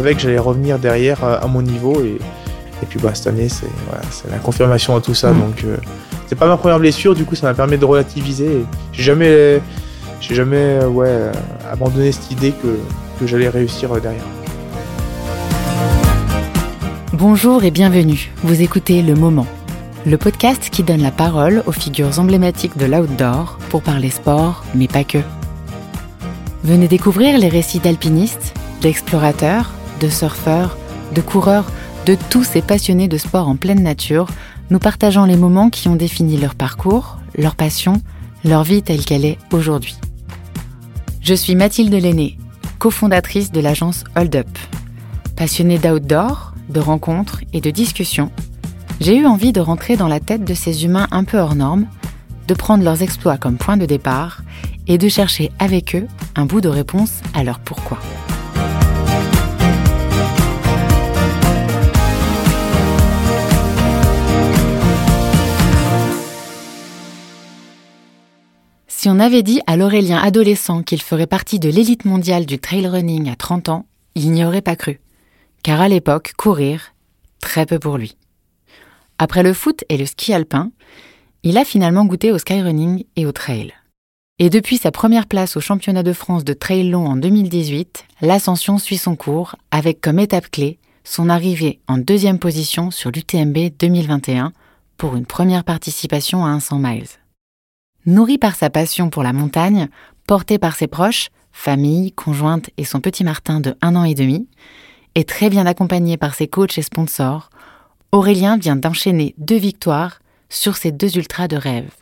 savais que j'allais revenir derrière à mon niveau et, et puis bah, cette année, c'est la confirmation de tout ça. Mm. Donc, c'est pas ma première blessure, du coup, ça m'a permis de relativiser. J'ai jamais, j'ai jamais ouais, abandonné cette idée que, que j'allais réussir derrière. Bonjour et bienvenue. Vous écoutez Le Moment, le podcast qui donne la parole aux figures emblématiques de l'outdoor pour parler sport, mais pas que. Venez découvrir les récits d'alpinistes, d'explorateurs, de surfeurs, de coureurs, de tous ces passionnés de sport en pleine nature, nous partageant les moments qui ont défini leur parcours, leur passion, leur vie telle qu'elle est aujourd'hui. Je suis Mathilde Lenné, cofondatrice de l'agence Hold Up. Passionnée d'outdoor, de rencontres et de discussions, j'ai eu envie de rentrer dans la tête de ces humains un peu hors normes, de prendre leurs exploits comme point de départ et de chercher avec eux un bout de réponse à leur pourquoi. Si on avait dit à l'Aurélien adolescent qu'il ferait partie de l'élite mondiale du trail running à 30 ans, il n'y aurait pas cru car à l'époque, courir, très peu pour lui. Après le foot et le ski alpin, il a finalement goûté au skyrunning et au trail. Et depuis sa première place au championnat de France de trail long en 2018, l'ascension suit son cours avec comme étape clé son arrivée en deuxième position sur l'UTMB 2021 pour une première participation à un 100 miles. Nourri par sa passion pour la montagne, porté par ses proches, famille, conjointe et son petit Martin de un an et demi, et très bien accompagné par ses coachs et sponsors, Aurélien vient d'enchaîner deux victoires sur ses deux ultras de rêve,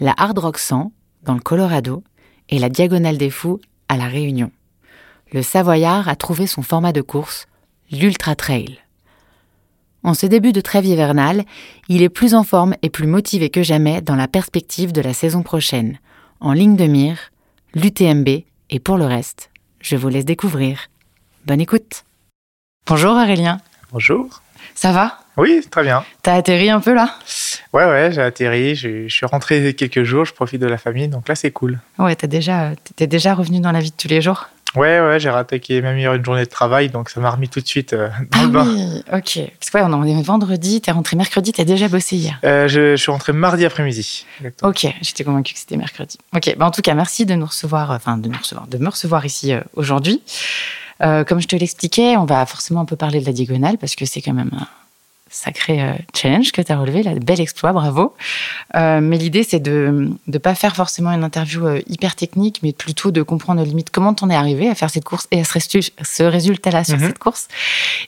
la Hard Rock 100 dans le Colorado et la Diagonale des Fous à La Réunion. Le Savoyard a trouvé son format de course, l'Ultra Trail. En ce début de trêve hivernale, il est plus en forme et plus motivé que jamais dans la perspective de la saison prochaine. En ligne de mire, l'UTMB et pour le reste, je vous laisse découvrir. Bonne écoute Bonjour Aurélien. Bonjour. Ça va? Oui, très bien. T'as atterri un peu là? Ouais, ouais, j'ai atterri. Je, suis rentré quelques jours, je profite de la famille, donc là c'est cool. Ouais, t'es déjà, t'es déjà revenu dans la vie de tous les jours? Ouais, ouais, j'ai rattaqué même hier une journée de travail, donc ça m'a remis tout de suite euh, dans ah le bain. Oui, ok. Parce que ouais, on est vendredi, t'es rentré mercredi, t'as déjà bossé hier. Euh, je, suis rentré mardi après-midi. Ok, j'étais convaincue que c'était mercredi. Ok, bah en tout cas, merci de nous recevoir, enfin de nous recevoir, de me recevoir ici euh, aujourd'hui. Euh, comme je te l'expliquais, on va forcément un peu parler de la diagonale parce que c'est quand même sacré euh, challenge que tu as relevé, la bel exploit, bravo. Euh, mais l'idée, c'est de ne pas faire forcément une interview hyper technique, mais plutôt de comprendre aux limites comment t'en es arrivé à faire cette course et à ce, résultat-là sur mhm. cette course?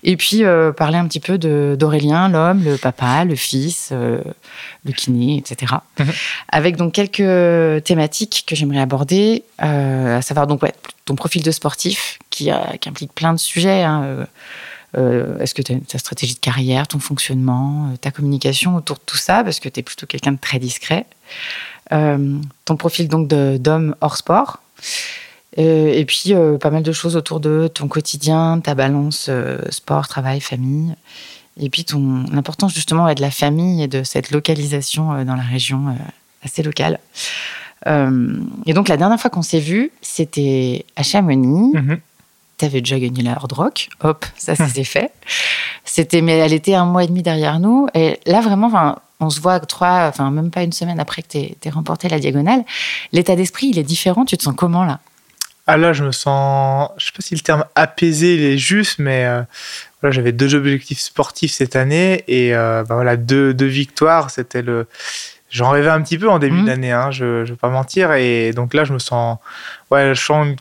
Et puis parler un petit peu d'Aurélien, l'homme, le papa, le fils, le kiné, etc. Mhm. Avec donc quelques thématiques que j'aimerais aborder, à savoir donc ouais, ton profil de sportif qui, implique plein de sujets. Hein, euh, euh, est-ce que tu as ta stratégie de carrière, ton fonctionnement, euh, ta communication autour de tout ça, parce que tu es plutôt quelqu'un de très discret. ton profil donc d'homme hors sport. et puis pas mal de choses autour de ton quotidien, ta balance sport, travail, famille. Et puis l'importance justement de la famille et de cette localisation dans la région assez locale. Euh, et donc, la dernière fois qu'on s'est vu, c'était à Chamonix. Mhm. Tu avais déjà gagné la Hard Rock. Hop, ça, ça s'est fait. C'était, mais elle était un mois et demi derrière nous. Et là, vraiment, on se voit trois, enfin, même pas une semaine après que tu aies remporté la diagonale. L'état d'esprit, il est différent. Tu te sens comment là? Ah là, je me sens, je sais pas si le terme apaisé il est juste, mais euh, voilà, j'avais deux objectifs sportifs cette année et euh, bah voilà deux, deux victoires. C'était le, J'en rêvais un petit peu en début mmh. d'année, hein, je ne vais pas mentir. Et donc là, je me sens, ouais, je sens une,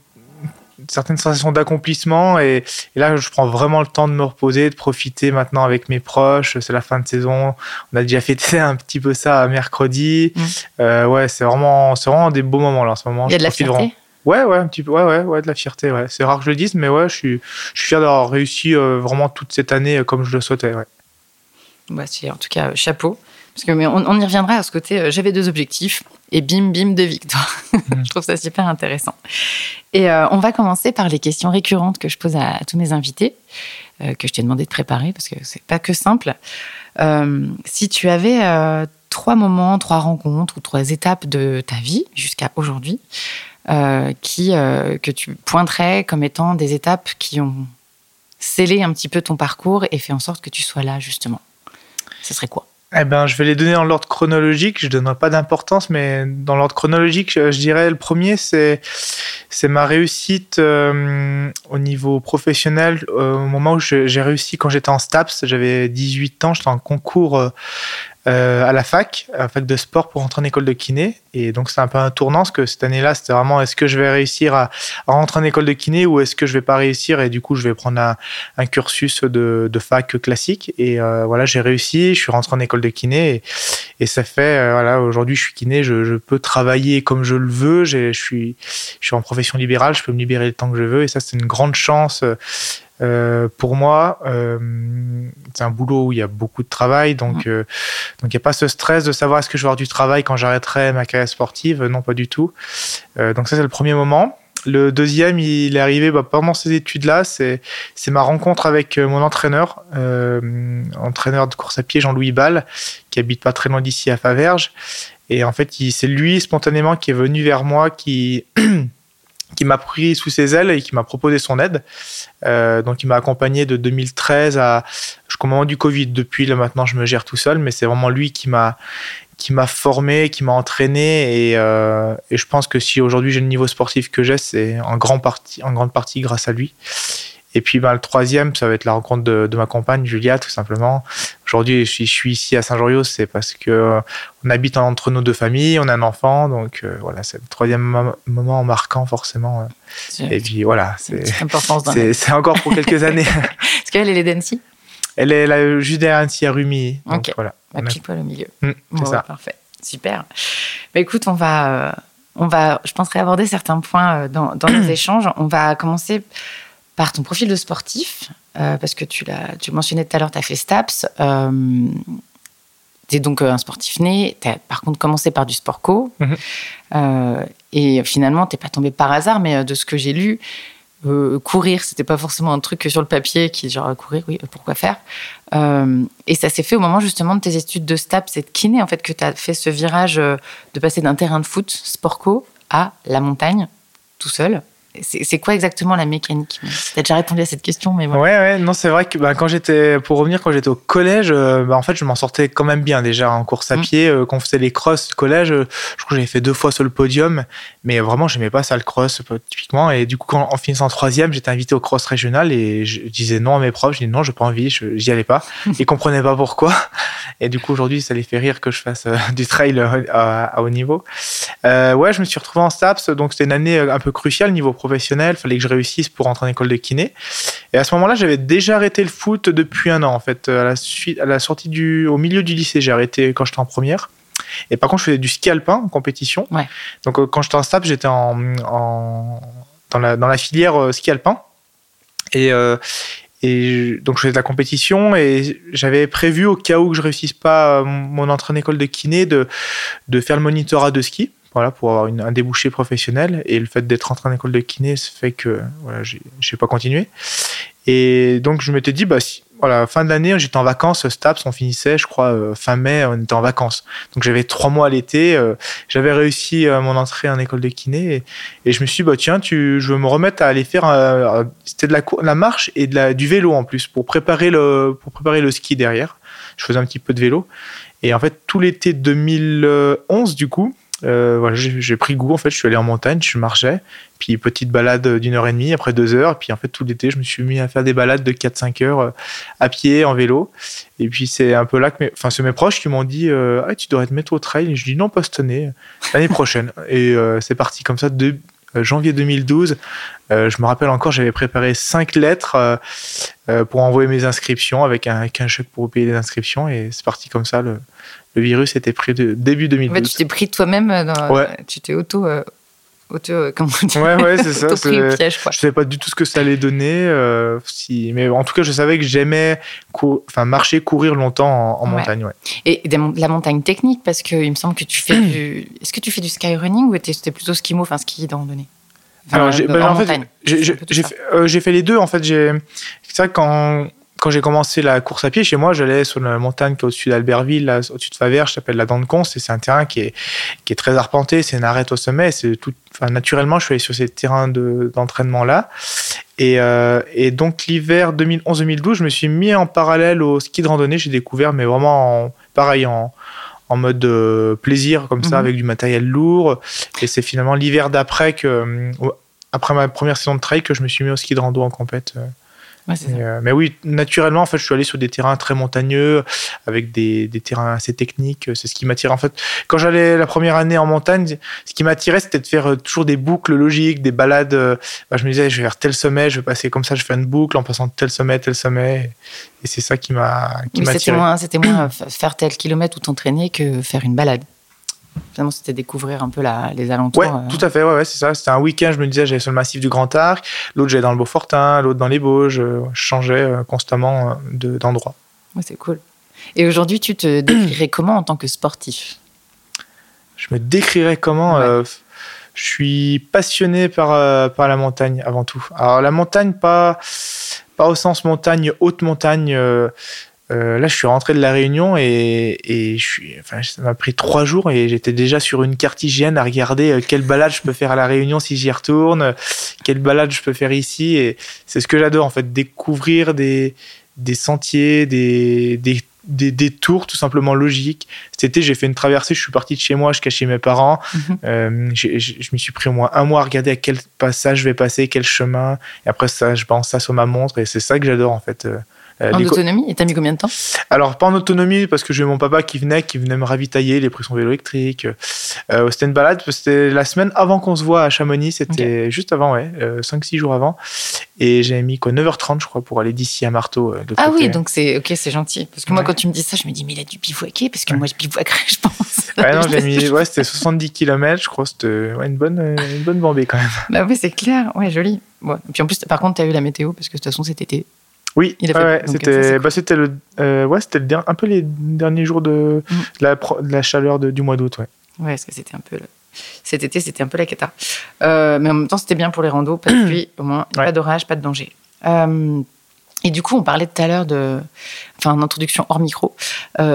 certaine sensation d'accomplissement. Et, là, je prends vraiment le temps de me reposer, de profiter maintenant avec mes proches. C'est la fin de saison. On a déjà fêté un petit peu ça mercredi. Mmh. Euh, ouais, c'est vraiment, vraiment des beaux moments là en ce moment. Il y a de la fierté? Ouais, ouais, un petit peu, ouais, ouais, ouais, de la fierté, ouais. C'est rare que je le dise, mais ouais, je suis, je suis fier d'avoir réussi euh, vraiment toute cette année euh, comme je le souhaitais, ouais. Bah, en tout cas, chapeau. Parce que, mais on, y reviendra à ce côté, euh, j'avais deux objectifs et bim, bim, deux victoires. Mm. je trouve ça super intéressant. Et euh, on va commencer par les questions récurrentes que je pose à, tous mes invités, euh, que je t'ai demandé de préparer parce que c'est pas que simple. si tu avais trois moments, trois rencontres ou trois étapes de ta vie jusqu'à aujourd'hui, qui, que tu pointerais comme étant des étapes qui ont scellé un petit peu ton parcours et fait en sorte que tu sois là, justement Ce serait quoi? Eh ben, je vais les donner dans l'ordre chronologique. Je ne donnerai pas d'importance, mais dans l'ordre chronologique, je, dirais le premier, c'est c'est ma réussite euh, au niveau professionnel. Euh, au moment où j'ai réussi quand j'étais en STAPS, j'avais 18 ans, j'étais en concours euh, à la fac, à la fac de sport pour rentrer en école de kiné. Et donc c'est un peu un tournant, parce que cette année-là, c'était vraiment est-ce que je vais réussir à, rentrer en école de kiné ou est-ce que je vais pas réussir et du coup je vais prendre un, cursus de, fac classique. Et euh, voilà, j'ai réussi, je suis rentré en école de kiné et, et ça fait, euh, voilà, aujourd'hui je suis kiné, je, je, peux travailler comme je le veux, je suis, je suis en profession libérale, je peux me libérer le temps que je veux et ça c'est une grande chance. Euh, pour moi, euh, c'est un boulot où il y a beaucoup de travail, donc euh, donc il n'y a pas ce stress de savoir est-ce que je vais avoir du travail quand j'arrêterai ma carrière sportive. Non, pas du tout. donc ça c'est le premier moment. Le deuxième, il est arrivé bah, pendant ces études-là. C'est c'est ma rencontre avec mon entraîneur, entraîneur de course à pied Jean-Louis Ball, qui habite pas très loin d'ici à Faverges. Et en fait, c'est lui spontanément qui est venu vers moi, qui qui m'a pris sous ses ailes et qui m'a proposé son aide. Euh, donc, il m'a accompagné de 2013 à jusqu'au moment du Covid. Depuis, là, maintenant, je me gère tout seul, mais c'est vraiment lui qui m'a qui m'a formé, qui m'a entraîné et, euh, et, je pense que si aujourd'hui j'ai le niveau sportif que j'ai, c'est en, grand en grande partie grâce à lui. Et puis ben, le troisième, ça va être la rencontre de, ma compagne Julia, tout simplement. Aujourd'hui, je suis, ici à Saint-Jean-Rios, c'est parce que euh, on habite entre nos deux familles, on a un enfant, donc euh, voilà, c'est le troisième moment marquant forcément. Euh. Et puis voilà, c'est encore pour quelques années. Est-ce qu'elle est d'Annecy Elle est là, juste derrière Annecy à Rumi. Ok. Voilà. À pile poil au milieu. Mmh, c'est ça. parfait. Super. Bah, écoute, on va, on va, je penserai aborder certains points dans, dans nos échanges. On va commencer par ton profil de sportif, euh, parce que tu l'as, tu mentionnais tout à l'heure, tu as fait STAPS. Euh, tu es donc euh, un sportif né. Tu as par contre commencé par du sport co. Mhm. et finalement, tu pas tombé par hasard, mais de ce que j'ai lu, courir, c'était pas forcément un truc sur le papier qui genre courir, oui, pourquoi faire. et ça s'est fait au moment justement de tes études de STAPS et de kiné, en fait, que tu as fait ce virage de passer d'un terrain de foot, sport co, à la montagne, tout seul, c'est quoi exactement la mécanique? Tu as déjà répondu à cette question, mais Ouais, ouais, non, c'est vrai que bah, quand j'étais, pour revenir, quand j'étais au collège, euh, bah, en fait, je m'en sortais quand même bien déjà en course à mm. pied. Euh, quand on faisait les crosses du collège, euh, je crois que j'avais fait deux fois sur le podium, mais vraiment, j'aimais pas ça le cross typiquement. Et du coup, quand, en finissant troisième, j'étais invité au cross régional et je disais non à mes profs. Je disais non, j'ai pas envie, j'y allais pas. Ils comprenaient pas pourquoi. Et du coup, aujourd'hui, ça les fait rire que je fasse du trail à, haut niveau. ouais, je me suis retrouvé en STAPS, donc c'était une année un peu cruciale niveau professionnel, fallait que je réussisse pour entrer en école de kiné. Et à ce moment-là, j'avais déjà arrêté le foot depuis un an en fait. À la suite, à la sortie du, au milieu du lycée, j'ai arrêté quand j'étais en première. Et par contre, je faisais du ski alpin en compétition. Donc euh, quand j'étais en STAP, j'étais en, dans, la, dans la filière euh, ski alpin. Et, euh, et donc je faisais de la compétition et j'avais prévu au cas où que je réussisse pas mon entrée en école de kiné de, de faire le monitorat de ski voilà, pour avoir un débouché professionnel. Et le fait d'être entré en école de kiné, ça fait que voilà, je n'ai pas continué. Et donc, je m'étais dit, bah, si, voilà, fin de l'année, j'étais en vacances, STAPS, on finissait, je crois, euh, fin mai, on était en vacances. Donc, j'avais trois mois à l'été, euh, j'avais réussi euh, mon entrée en école de kiné, et, je me suis dit, bah, tiens, tu, je veux me remettre à aller faire, c'était de la, la marche et de la, du vélo en plus, pour préparer, le, pour préparer le ski derrière. Je faisais un petit peu de vélo. Et en fait, tout l'été 2011, du coup, euh, voilà, j'ai pris goût. En fait, je suis allé en montagne, je marchais, puis petite balade d'une heure et demie, après deux heures. Puis en fait, tout l'été, je me suis mis à faire des balades de 4-5 heures euh, à pied, en vélo. Et puis c'est un peu là que mes, enfin, c'est mes proches qui m'ont dit euh, ah, Tu devrais te mettre au trail. Et je dis Non, pas cette année, l'année prochaine. Et c'est parti comme ça, de janvier 2012. je me rappelle encore, j'avais préparé cinq lettres pour envoyer mes inscriptions avec un, avec un chèque pour payer les inscriptions. Et c'est parti comme ça. Le, le virus était pris de début 2012. En fait, tu t'es pris toi-même, euh, tu t'es auto, euh, auto, euh, comment dire Ouais, ouais, c'est ça. Pris piège, quoi. Je savais pas du tout ce que ça allait donner, si, mais en tout cas, je savais que j'aimais, enfin, marcher, courir longtemps en, montagne, ouais. Et la montagne technique, parce qu'il me semble que tu fais du, est-ce que tu fais du skyrunning ou c'était plutôt skimo, enfin ski randonnée Alors, j'ai, ben, en fait, j'ai, fait, j'ai fait les deux. En fait, j'ai, c'est vrai quand quand j'ai commencé la course à pied chez moi, j'allais sur la montagne qui est au-dessus d'Albertville, au-dessus de Faverges, s'appelle la Dent de Conce, et c'est un terrain qui est, qui est très arpenté, c'est une arête au sommet, c'est tout, enfin, naturellement, je suis allé sur ces terrains d'entraînement là. Et, euh, et donc l'hiver 2011-2012, je me suis mis en parallèle au ski de randonnée. J'ai découvert, mais vraiment en- pareil en, en mode euh, plaisir comme ça, Mhm. avec du matériel lourd. Et c'est finalement l'hiver d'après que, euh, après ma première saison de trail, que je me suis mis au ski de rando en compète. Euh. Ouais, euh, mais oui, naturellement, en fait, je suis allé sur des terrains très montagneux, avec des, des terrains assez techniques. C'est ce qui m'attirait. En fait, quand j'allais la première année en montagne, ce qui m'attirait, c'était de faire euh, toujours des boucles logiques, des balades. euh, bah, je me disais, je vais faire tel sommet, je vais passer comme ça, je fais une boucle en passant de tel sommet, tel sommet. Et c'est ça qui m'a qui c'était moins, c'était moins faire tel kilomètre ou t'entraîner que faire une balade. Finalement, c'était découvrir un peu la, les alentours. Ouais, euh. tout à fait, ouais, ouais, c'est ça. C'était un week-end, je me disais, j'allais sur le massif du Grand Arc, l'autre, j'allais dans le Beaufortin, l'autre dans les Bauges. euh, Je changeais euh, constamment de- d'endroit. Ouais, c'est cool. Et aujourd'hui, tu te décrirais comment en tant que sportif? Je me décrirais comment Ouais. euh, Je suis passionné par, euh, par la montagne avant tout. Alors la montagne, pas, pas au sens montagne, haute montagne. euh, euh, là, je suis rentré de la Réunion et, et je suis, enfin, ça m'a pris trois jours et j'étais déjà sur une carte hygiène à regarder euh, quelle balade je peux faire à la Réunion si j'y retourne, quelle balade je peux faire ici. Et c'est ce que j'adore en fait, découvrir des, des sentiers, des, des, des, des tours tout simplement logiques. Cet été, j'ai fait une traversée, je suis parti de chez moi, je cachais mes parents. Mhm. Euh, je m'y suis pris au moins un mois à regarder à quel passage je vais passer, quel chemin. Et après ça, je pense ça sur ma montre et c'est ça que j'adore en fait. Euh, En les co- autonomie Et t'as mis combien de temps? Alors pas en autonomie parce que j'ai mon papa qui venait, qui venait me ravitailler, il a pris son vélo électrique. Euh, c'était une balade, c'était la semaine avant qu'on se voit à Chamonix, c'était juste avant, ouais, 5-6 jours avant. Et j'ai mis quoi 9h30 je crois pour aller d'ici à Marteau. euh, Ah côté. oui, donc c'est ok, c'est gentil. Parce que moi, quand tu me dis ça, je me dis, mais il a dû bivouaquer, parce que moi, je bivouaquerais, je pense. Ouais, non, j'ai mis, ouais, c'était 70 km, je crois, c'était ouais, une bonne, euh, une bonne bambée quand même. Bah oui, c'est clair. Ouais, joli. Ouais. Et puis en plus, par contre, t'as eu la météo, parce que de toute façon, cet été. Oui, Il a ouais, fait- ouais, donc, ça, c'était, bah, le, euh, ouais, c'était le un peu les derniers jours de, Mm. de la, pro- de la chaleur de- du mois d'août, ouais. Ouais, parce que c'était un peu. le- Cet été, c'était un peu la cata. Euh, mais en même temps, c'était bien pour les randos, pas de pluie, au moins, Ouais. pas d'orage, pas de danger. Euh, et du coup, on parlait tout à l'heure de. Enfin, en introduction hors micro,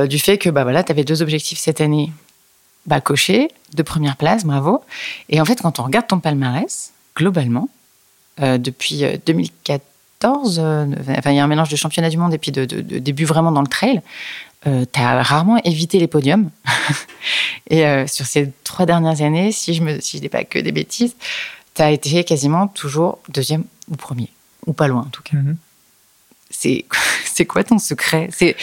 du fait que bah, voilà, tu avais deux objectifs cette année bah, cochés, de première place, bravo. Et en fait, quand on regarde ton palmarès, globalement, depuis euh, 2014, euh, enfin, il y a un mélange de championnat du monde et puis de, de- de début vraiment dans le trail. tu as rarement évité les podiums. et euh, sur ces trois dernières années, si je ne si je dis pas que des bêtises, tu as été quasiment toujours deuxième ou premier, ou pas loin en tout cas. Mhm. C'est c'est quoi ton secret? C'est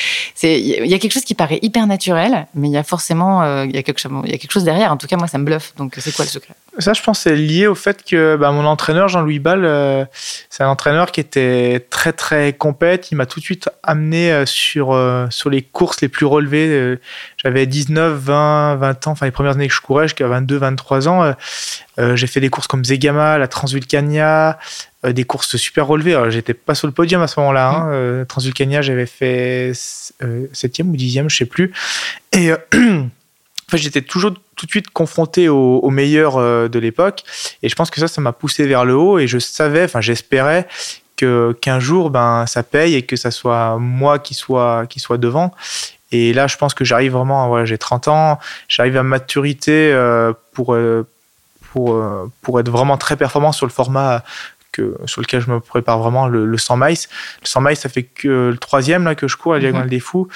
il y a quelque chose qui paraît hyper naturel, mais il y a forcément euh, il y a quelque chose il y a quelque chose derrière. En tout cas, moi, ça me bluffe. Donc, c'est quoi le secret? Ça, je pense, c'est lié au fait que bah, mon entraîneur, Jean-Louis Ball, euh, c'est un entraîneur qui était très, très compète. Il m'a tout de suite amené euh, sur, euh, sur les courses les plus relevées. J'avais 19, 20, 20 ans, enfin les premières années que je courais, jusqu'à 22, 23 ans. J'ai fait des courses comme Zegama, la Transvulcania, des courses super relevées. Alors, J'étais pas sur le podium à ce moment-là. hein. Euh, Transvulcania, j'avais fait 7e ou 10e, je sais plus. Et. En j'étais toujours tout de suite confronté aux, aux meilleurs euh, de l'époque. Et je pense que ça, ça m'a poussé vers le haut. Et je savais, enfin, j'espérais que qu'un jour, ben, ça paye et que ça soit moi qui soit, qui soit devant. Et là, je pense que j'arrive vraiment, voilà, j'ai 30 ans, j'arrive à maturité euh, pour, euh, pour, pour être vraiment très performant sur le format que, sur lequel je me prépare vraiment, le, le 100 miles. Le 100 miles, ça fait que le troisième là, que je cours, la diagonale des fous.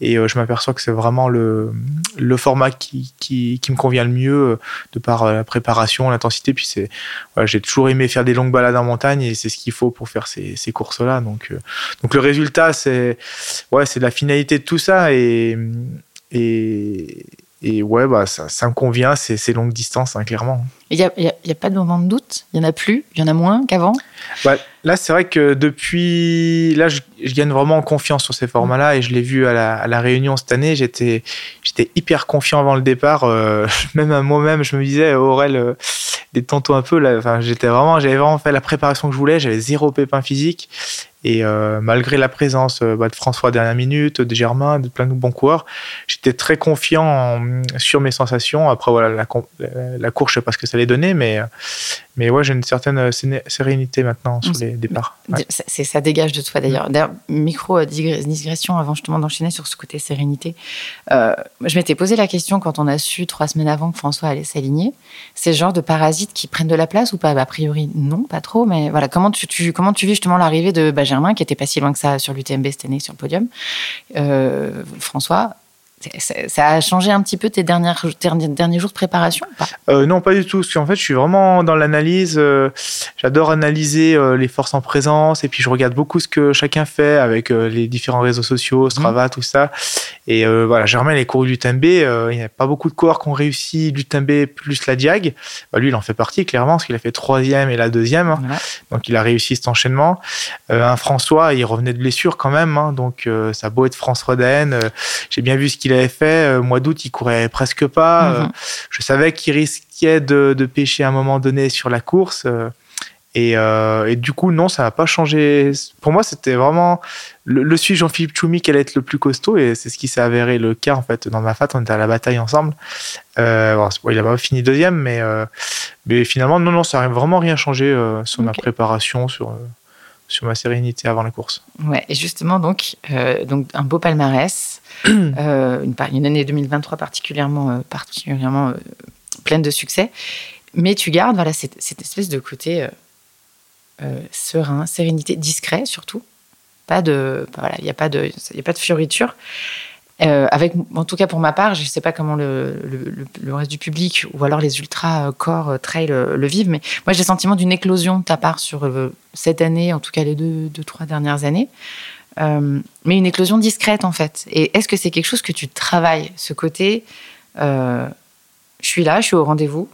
Et euh, je m'aperçois que c'est vraiment le, le format qui, qui, qui me convient le mieux euh, de par euh, la préparation, l'intensité. Puis c'est, voilà, j'ai toujours aimé faire des longues balades en montagne et c'est ce qu'il faut pour faire ces, ces courses-là. Donc, euh, donc le résultat, c'est, ouais, c'est la finalité de tout ça et, et, et ouais, bah, ça, ça me convient, c'est ces longues distances, hein, clairement. Il n'y a, y a- y a pas de moment de doute? Il y en a plus? Il y en a moins qu'avant? Bah, là, c'est vrai que depuis. Là, je, je gagne vraiment en confiance sur ces formats-là et je l'ai vu à la, à la Réunion cette année. J'étais, j'étais hyper confiant avant le départ. euh, même à moi-même, je me disais, Aurel, euh, détends-toi un peu. J'étais vraiment, j'avais vraiment fait la préparation que je voulais. J'avais zéro pépin physique. Et euh, malgré la présence bah, de François à dernière minute, de Germain, de plein de bons coureurs, j'étais très confiant sur mes sensations. Après, voilà, la, la, course, je sais pas ce que ça allait donner, mais, mais ouais, j'ai une certaine sérénité maintenant sur les départs. C'est, ça dégage de toi d'ailleurs. D'ailleurs, micro digression avant justement d'enchaîner sur ce côté sérénité. je m'étais posé la question quand on a su trois semaines avant que François allait s'aligner. C'est le genre de parasites qui prennent de la place ou pas? A priori, non, pas trop. Mais voilà, comment tu, comment tu vis justement l'arrivée de Benjamin, qui était pas si loin que ça sur l'UTMB cette année sur le podium. Euh, François, ça a changé un petit peu tes dernières, derniers jours de préparation euh, Non, pas du tout. Parce qu'en fait, je suis vraiment dans l'analyse. Euh, j'adore analyser euh, les forces en présence. Et puis, je regarde beaucoup ce que chacun fait avec les différents réseaux sociaux, mhm. Strava, tout ça. Et voilà, Germain, les cours du l'UTMB, il n'y a pas beaucoup de coureurs qui ont réussi l'UTMB plus la Diag. Bah, lui, il en fait partie, clairement, parce qu'il a fait troisième et la deuxième. Donc, il a réussi cet enchaînement. un François, il revenait de blessure quand même. Hein. donc, ça a beau être France Roden. J'ai bien vu ce qu'il avait fait. Au euh, mois d'août, il courait presque pas. Euh, mhm. je savais qu'il risquait de, pêcher à un moment donné sur la course. Euh, et, du coup, non, ça n'a pas changé. Pour moi, c'était vraiment le, le suivi Jean-Philippe Choumi qui allait être le plus costaud. Et c'est ce qui s'est avéré le cas, en fait, dans ma fat. On était à la bataille ensemble. il n'a pas fini deuxième, mais, mais finalement, non, non, ça n'a vraiment rien changé sur ma préparation, sur sur ma sérénité avant la course. Ouais, et justement, donc, donc un beau palmarès, une, une, année 2023 particulièrement, euh, particulièrement pleine de succès, mais tu gardes voilà, cette, espèce de côté serein, sérénité, discret surtout. Pas de, voilà, il n'y a pas de, il a pas de fioriture. Euh, avec, en tout cas pour ma part, je ne sais pas comment le, le, reste du public ou alors les ultra euh, corps euh, trail le, vivent, mais moi j'ai le sentiment d'une éclosion de ta part sur cette année, en tout cas les deux, deux trois dernières années, mais une éclosion discrète en fait. Et est-ce que c'est quelque chose que tu travailles, ce côté, je suis là, je suis au rendez-vous,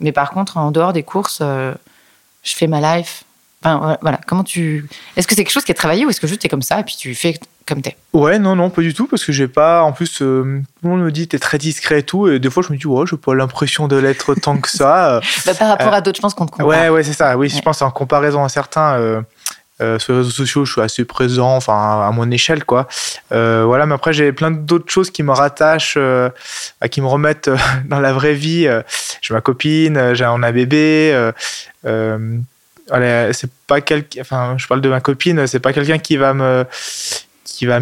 mais par contre en dehors des courses, je fais ma life, Enfin, voilà, comment tu. Est-ce que c'est quelque chose qui est travaillé ou est-ce que juste es comme ça et puis tu fais comme t'es? Ouais, non, non, pas du tout, parce que j'ai pas. En plus, euh, tout le monde me dit t'es très discret et tout, et des fois je me dis, ouais, j'ai pas l'impression de l'être tant que ça. bah, par rapport euh, à d'autres, je pense qu'on te compare. Ouais, ouais, c'est ça. Oui, je pense en comparaison à certains. Euh, sur les réseaux sociaux, je suis assez présent, enfin à mon échelle, quoi. voilà, mais après j'ai plein d'autres choses qui me rattachent, qui me remettent dans la vraie vie. j'ai ma copine, j'ai a bébé c'est pas quelqu'un, enfin, je parle de ma copine, c'est pas quelqu'un qui va me, qui va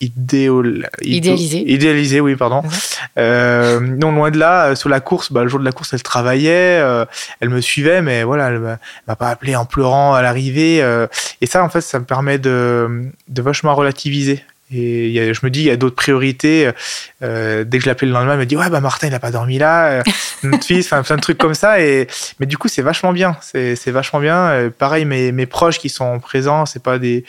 m'idéaliser. Idéaliser, oui, pardon. Euh, non, loin de là, euh, sur la course, bah, le jour de la course, elle travaillait, euh, elle me suivait, mais voilà, elle m'a pas appelé en pleurant à l'arrivée. et ça, en fait, ça me permet de, de vachement relativiser. Et je me dis, il y a d'autres priorités. Euh, dès que je l'appelle le lendemain, elle me dit Ouais, bah Martin, il n'a pas dormi là, euh, notre fils, enfin plein de trucs comme ça. Et, mais du coup, c'est vachement bien. C'est, vachement bien. Euh, pareil, mes, mes proches qui sont présents, c'est pas des.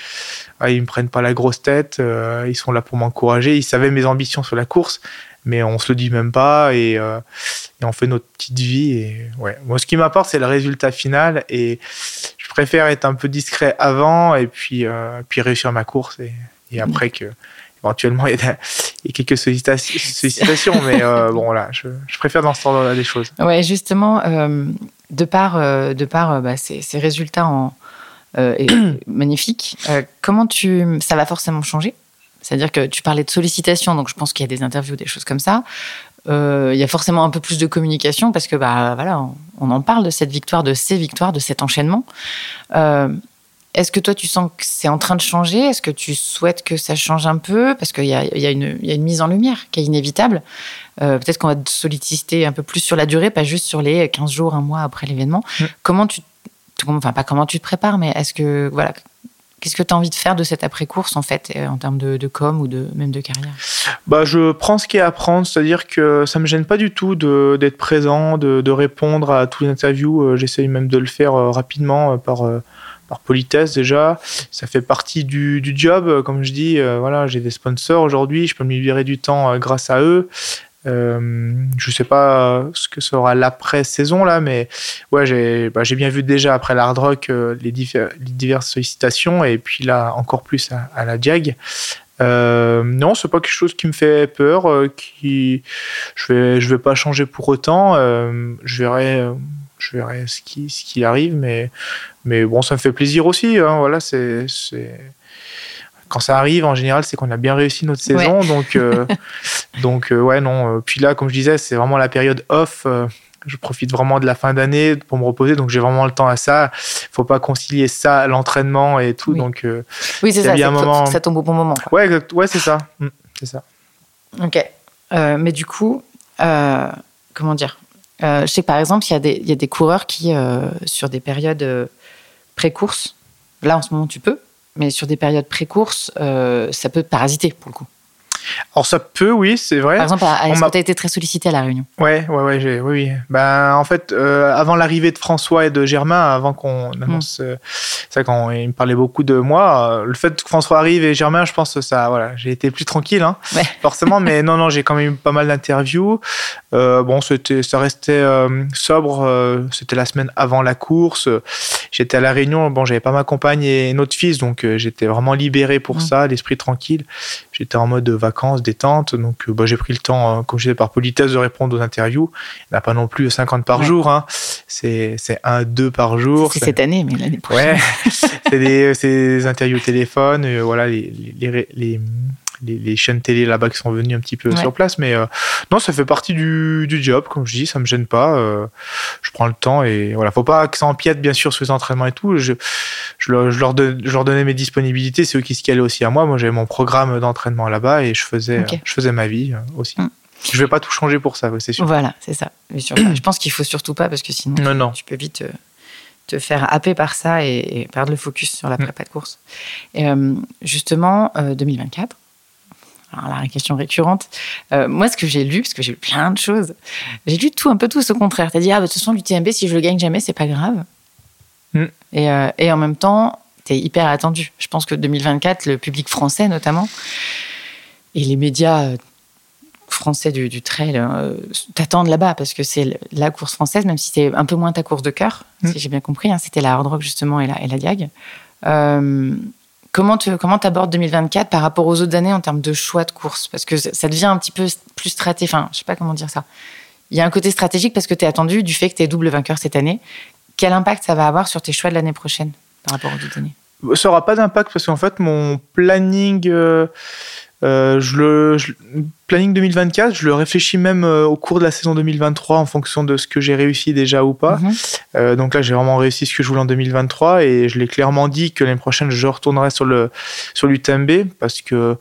Ah, ils me prennent pas la grosse tête. ils sont là pour m'encourager. Ils savaient mes ambitions sur la course, mais on se le dit même pas. Et, et on fait notre petite vie. Et ouais. Moi, ce qui m'apporte, c'est le résultat final. Et je préfère être un peu discret avant et puis, puis réussir ma course. Et, et après que éventuellement il y, a, quelques sollicitations, mais euh, bon voilà, je, préfère dans ce temps-là des choses. Ouais, justement, euh, de par, euh, de par bah, ces, résultats en, magnifiques, comment tu, ça va forcément changer? C'est-à-dire que tu parlais de sollicitation, donc je pense qu'il y a des interviews, des choses comme ça. Il y a forcément un peu plus de communication parce que bah voilà, on, on en parle de cette victoire, de ces victoires, de cet enchaînement. Est-ce que toi, tu sens que c'est en train de changer? Est-ce que tu souhaites que ça change un peu? Parce qu'il y, a, une mise en lumière qui est inévitable. Euh, peut-être qu'on va te solliciter un peu plus sur la durée, pas juste sur les 15 jours, un mois après l'événement. Mm. Comment tu. Enfin, pas comment tu te prépares, mais est-ce que. Voilà. Qu'est-ce que tu as envie de faire de cette après-course, en fait, euh, en termes de, com ou de, même de carrière? Bah, Je prends ce qui est à prendre, c'est-à-dire que ça ne me gêne pas du tout d'être présent, de, répondre à toutes les interviews. Euh, j'essaye même de le faire rapidement par par politesse déjà. Ça fait partie du, job, euh, comme je dis. Euh, voilà, j'ai des sponsors aujourd'hui, je peux me libérer du temps euh, grâce à eux. Euh, je sais pas ce que sera l'après-saison là, mais ouais, j'ai bah, bien vu déjà après l'hard rock les, diverses sollicitations et puis là encore plus à, la Diag. Euh, non, c'est pas quelque chose qui me fait peur. qui je vais je vais pas changer pour autant. je verrai je verrai ce qui, ce qui arrive, mais, mais bon, ça me fait plaisir aussi. Hein, voilà, c'est, quand ça arrive, en général, c'est qu'on a bien réussi notre saison. Donc, euh, donc euh, ouais, non. Euh, puis là, comme je disais, c'est vraiment la période off. je profite vraiment de la fin d'année pour me reposer, donc j'ai vraiment le temps à ça. Faut pas concilier ça, l'entraînement et tout. Donc, oui, c'est ça. Un moment... Ça tombe au bon moment. Quoi. Ouais, ouais, c'est ça. Mm, c'est ça. Ok. mais du coup, comment dire? Je sais par exemple, il y, y, a des coureurs qui, sur des périodes pré-course, là en ce moment tu peux, mais sur des périodes pré-courses, euh, ça peut parasiter pour le coup. Alors ça peut, oui, c'est vrai. Par exemple, est-ce que tu as été très sollicité à la réunion? Ouais, ouais, ouais, j'ai, oui, oui. Ben, en fait, euh, avant l'arrivée de François et de Germain, avant qu'on hmm. annonce, euh, c'est quand il me parlait beaucoup de moi, le fait que François arrive et Germain, je pense que ça, voilà, j'ai été plus tranquille, hein, forcément, mais non, non, j'ai quand même eu pas mal d'interviews. bon, c'était, ça restait sobre, c'était la semaine avant la course. J'étais à la réunion, bon, j'avais pas ma compagne et notre fils, donc j'étais vraiment libéré pour hmm. ça, l'esprit tranquille. J'étais en mode vacances, détente. Donc, euh, bah, j'ai pris le temps, euh, comme je disais, par politesse, de répondre aux interviews. Il n'y a pas non plus 50 par jour. Hein. C'est, c'est un, deux par jour. C'est cette année, mais l'année prochaine. Ouais. c'est, des, des interviews téléphone. Euh, voilà, les, les, les les, chaînes télé là-bas qui sont venues un petit peu sur place. Mais euh, non, ça fait partie du, du, job, comme je dis, ça me gêne pas. Euh, je prends le temps et voilà, faut pas que ça empiète bien sûr sur les entraînements et tout. Je, je, leur, je, leur, donnais mes disponibilités, c'est eux qui se calaient aussi à moi. Moi, j'avais mon programme d'entraînement là-bas et je faisais, je faisais ma vie euh, aussi. Mm. Je vais pas tout changer pour ça, c'est sûr. Voilà, c'est ça. je pense qu'il faut surtout pas parce que sinon, non, tu peux vite te faire happer par ça et, perdre le focus sur la mm. prépa de course. Et, justement, 2024, alors la question récurrente. Euh, moi, ce que j'ai lu, parce que j'ai lu plein de choses, j'ai lu tout un peu tout au contraire. T'as dit, ah, bah, de toute façon, l'UTMB, si je le gagne jamais, c'est pas grave. Mm. Et, euh, et, en même temps, t'es hyper attendu. Je pense que 2024, le public français notamment, et les médias euh, français du, du trail t'attendent là-bas parce que c'est la course française, même si c'est un peu moins ta course de cœur, mm. si j'ai bien compris. Hein, C'était la hard rock justement et la, et la diag. Comment tu comment abordes 2024 par rapport aux autres années en termes de choix de course? Parce que ça devient un petit peu plus stratégique. Enfin, je sais pas comment dire ça. Il y a un côté stratégique parce que tu es attendu du fait que tu es double vainqueur cette année. Quel impact ça va avoir sur tes choix de l'année prochaine par rapport aux autres années? Ça n'aura pas d'impact parce qu'en fait, mon planning. Euh, euh, je le planning 2024, je le réfléchis même euh, au cours de la saison 2023 en fonction de ce que j'ai réussi déjà ou pas. Mhm. Euh, donc là, j'ai vraiment réussi ce que je voulais en 2023 et je l'ai clairement dit que l'année prochaine, je retournerai sur le sur l'UTMB parce que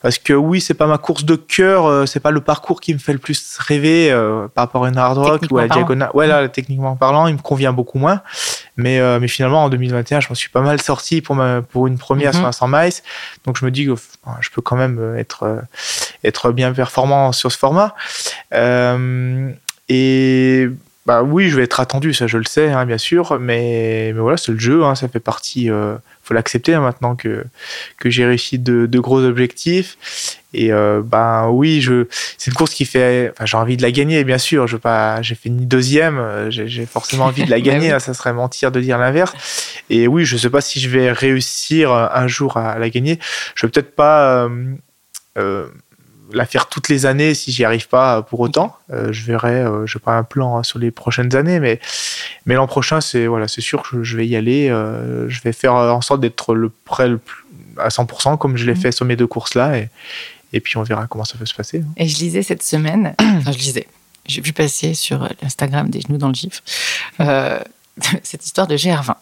parce que oui, c'est pas ma course de cœur, euh, c'est pas le parcours qui me fait le plus rêver euh, par rapport à une hard rock ou à la diagonale. Ouais, là, techniquement parlant, il me convient beaucoup moins. Mais, euh, mais finalement, en 2021, je m'en suis pas mal sorti pour, ma, pour une première sur un 100 miles. Donc je me dis que je peux quand même être, être bien performant sur ce format. et bah oui, je vais être attendu, ça je le sais, hein, bien sûr, mais, mais voilà, c'est le jeu, hein, ça fait partie, faut l'accepter hein, maintenant que, que j'ai réussi de, de, gros objectifs. Et euh, bah oui, je, c'est une course qui fait, enfin, j'ai envie de la gagner, bien sûr, je pas, j'ai fait ni deuxième, euh, j'ai, forcément envie de la gagner, hein, ça serait mentir de dire l'inverse. Et oui, je sais pas si je vais réussir un jour à la gagner, je vais peut-être pas. Euh, la faire toutes les années si j'y arrive pas pour autant. Euh, je verrai, euh, je n'ai pas un plan hein, sur les prochaines années, mais, mais l'an prochain, c'est voilà, c'est sûr que je vais y aller. Euh, je vais faire en sorte d'être le prêt à 100% comme je l'ai mmh. fait sur mes deux courses-là. Et, et puis on verra comment ça peut se passer. Hein. Et je lisais cette semaine, enfin je lisais, j'ai vu passer sur l'Instagram des genoux dans le gif, cette histoire de GR20.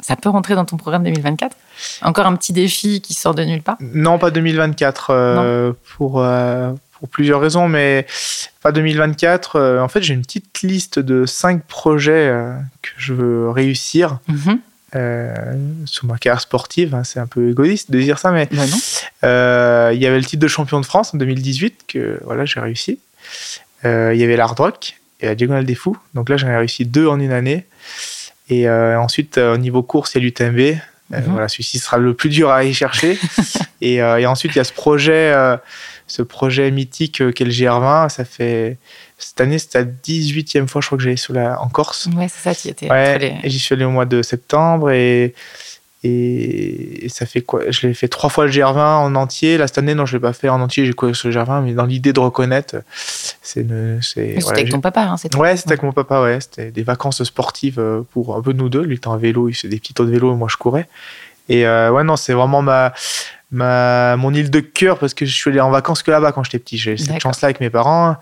Ça peut rentrer dans ton programme 2024 Encore un petit défi qui sort de nulle part? Non, pas 2024, euh, pour, euh, pour plusieurs raisons, mais pas 2024. Euh, en fait, j'ai une petite liste de cinq projets que je veux réussir. Mhm. sur ma carrière sportive, hein, c'est un peu égoïste de dire ça, mais bah il y avait le titre de champion de France en 2018 que voilà j'ai réussi. Il y avait l'Hard Rock et la Diagonale des Fous, donc là j'en ai réussi deux en une année. Et euh, ensuite, euh, au niveau course, il y a l'UTMB. Euh, mhm. Voilà, celui-ci sera le plus dur à aller chercher. et, et, ensuite, il y a ce projet, ce projet mythique qu'est le GR20. Ça fait cette année, c'était la 18e fois, je crois que j'allais la en Corse. Ouais, c'est ça, tu y étais. Ouais, et j'y suis allé au mois de septembre et et, ça fait quoi? Je l'ai fait trois fois le GR20 en entier. Là, cette année, non, je ne l'ai pas fait en entier. J'ai couru sur le GR20, mais dans l'idée de reconnaître, C'est c'était avec ton papa, hein, c'était Ouais, c'était avec mon papa, ouais. C'était des vacances sportives pour un peu nous deux. Lui était en vélo, il fait des petits tours de vélo, et moi je courais. Et ouais, non, c'est vraiment ma, ma, mon île de cœur parce que je suis allé en vacances que là-bas quand j'étais petit. J'ai cette chance-là avec mes parents.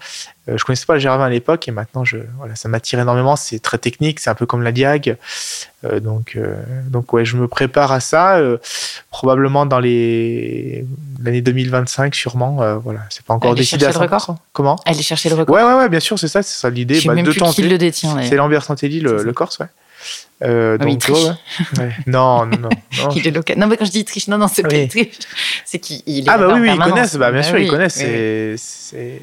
Euh, je connaissais pas le Gervin à l'époque et maintenant, je, voilà, ça m'attire énormément. C'est très technique, c'est un peu comme la Diag. Euh, donc, euh, donc ouais, je me prépare à ça. probablement dans les l'année 2025, sûrement. voilà, c'est pas encore décidé à 100%. Le record Comment? Aller chercher le record. Ouais, ouais, ouais, bien sûr, c'est ça, c'est ça l'idée. Bah, même de plus qui le détient. C'est Lambert Santelli, le, le Corse, ouais. Euh, ah donc, Non, non, non. il est Non, mais quand je dis triche, non, non, c'est pas triche. C'est qu'il est. Ah, bah oui, oui, ils connaissent, bah, bien bah sûr, ils connaissent. C'est,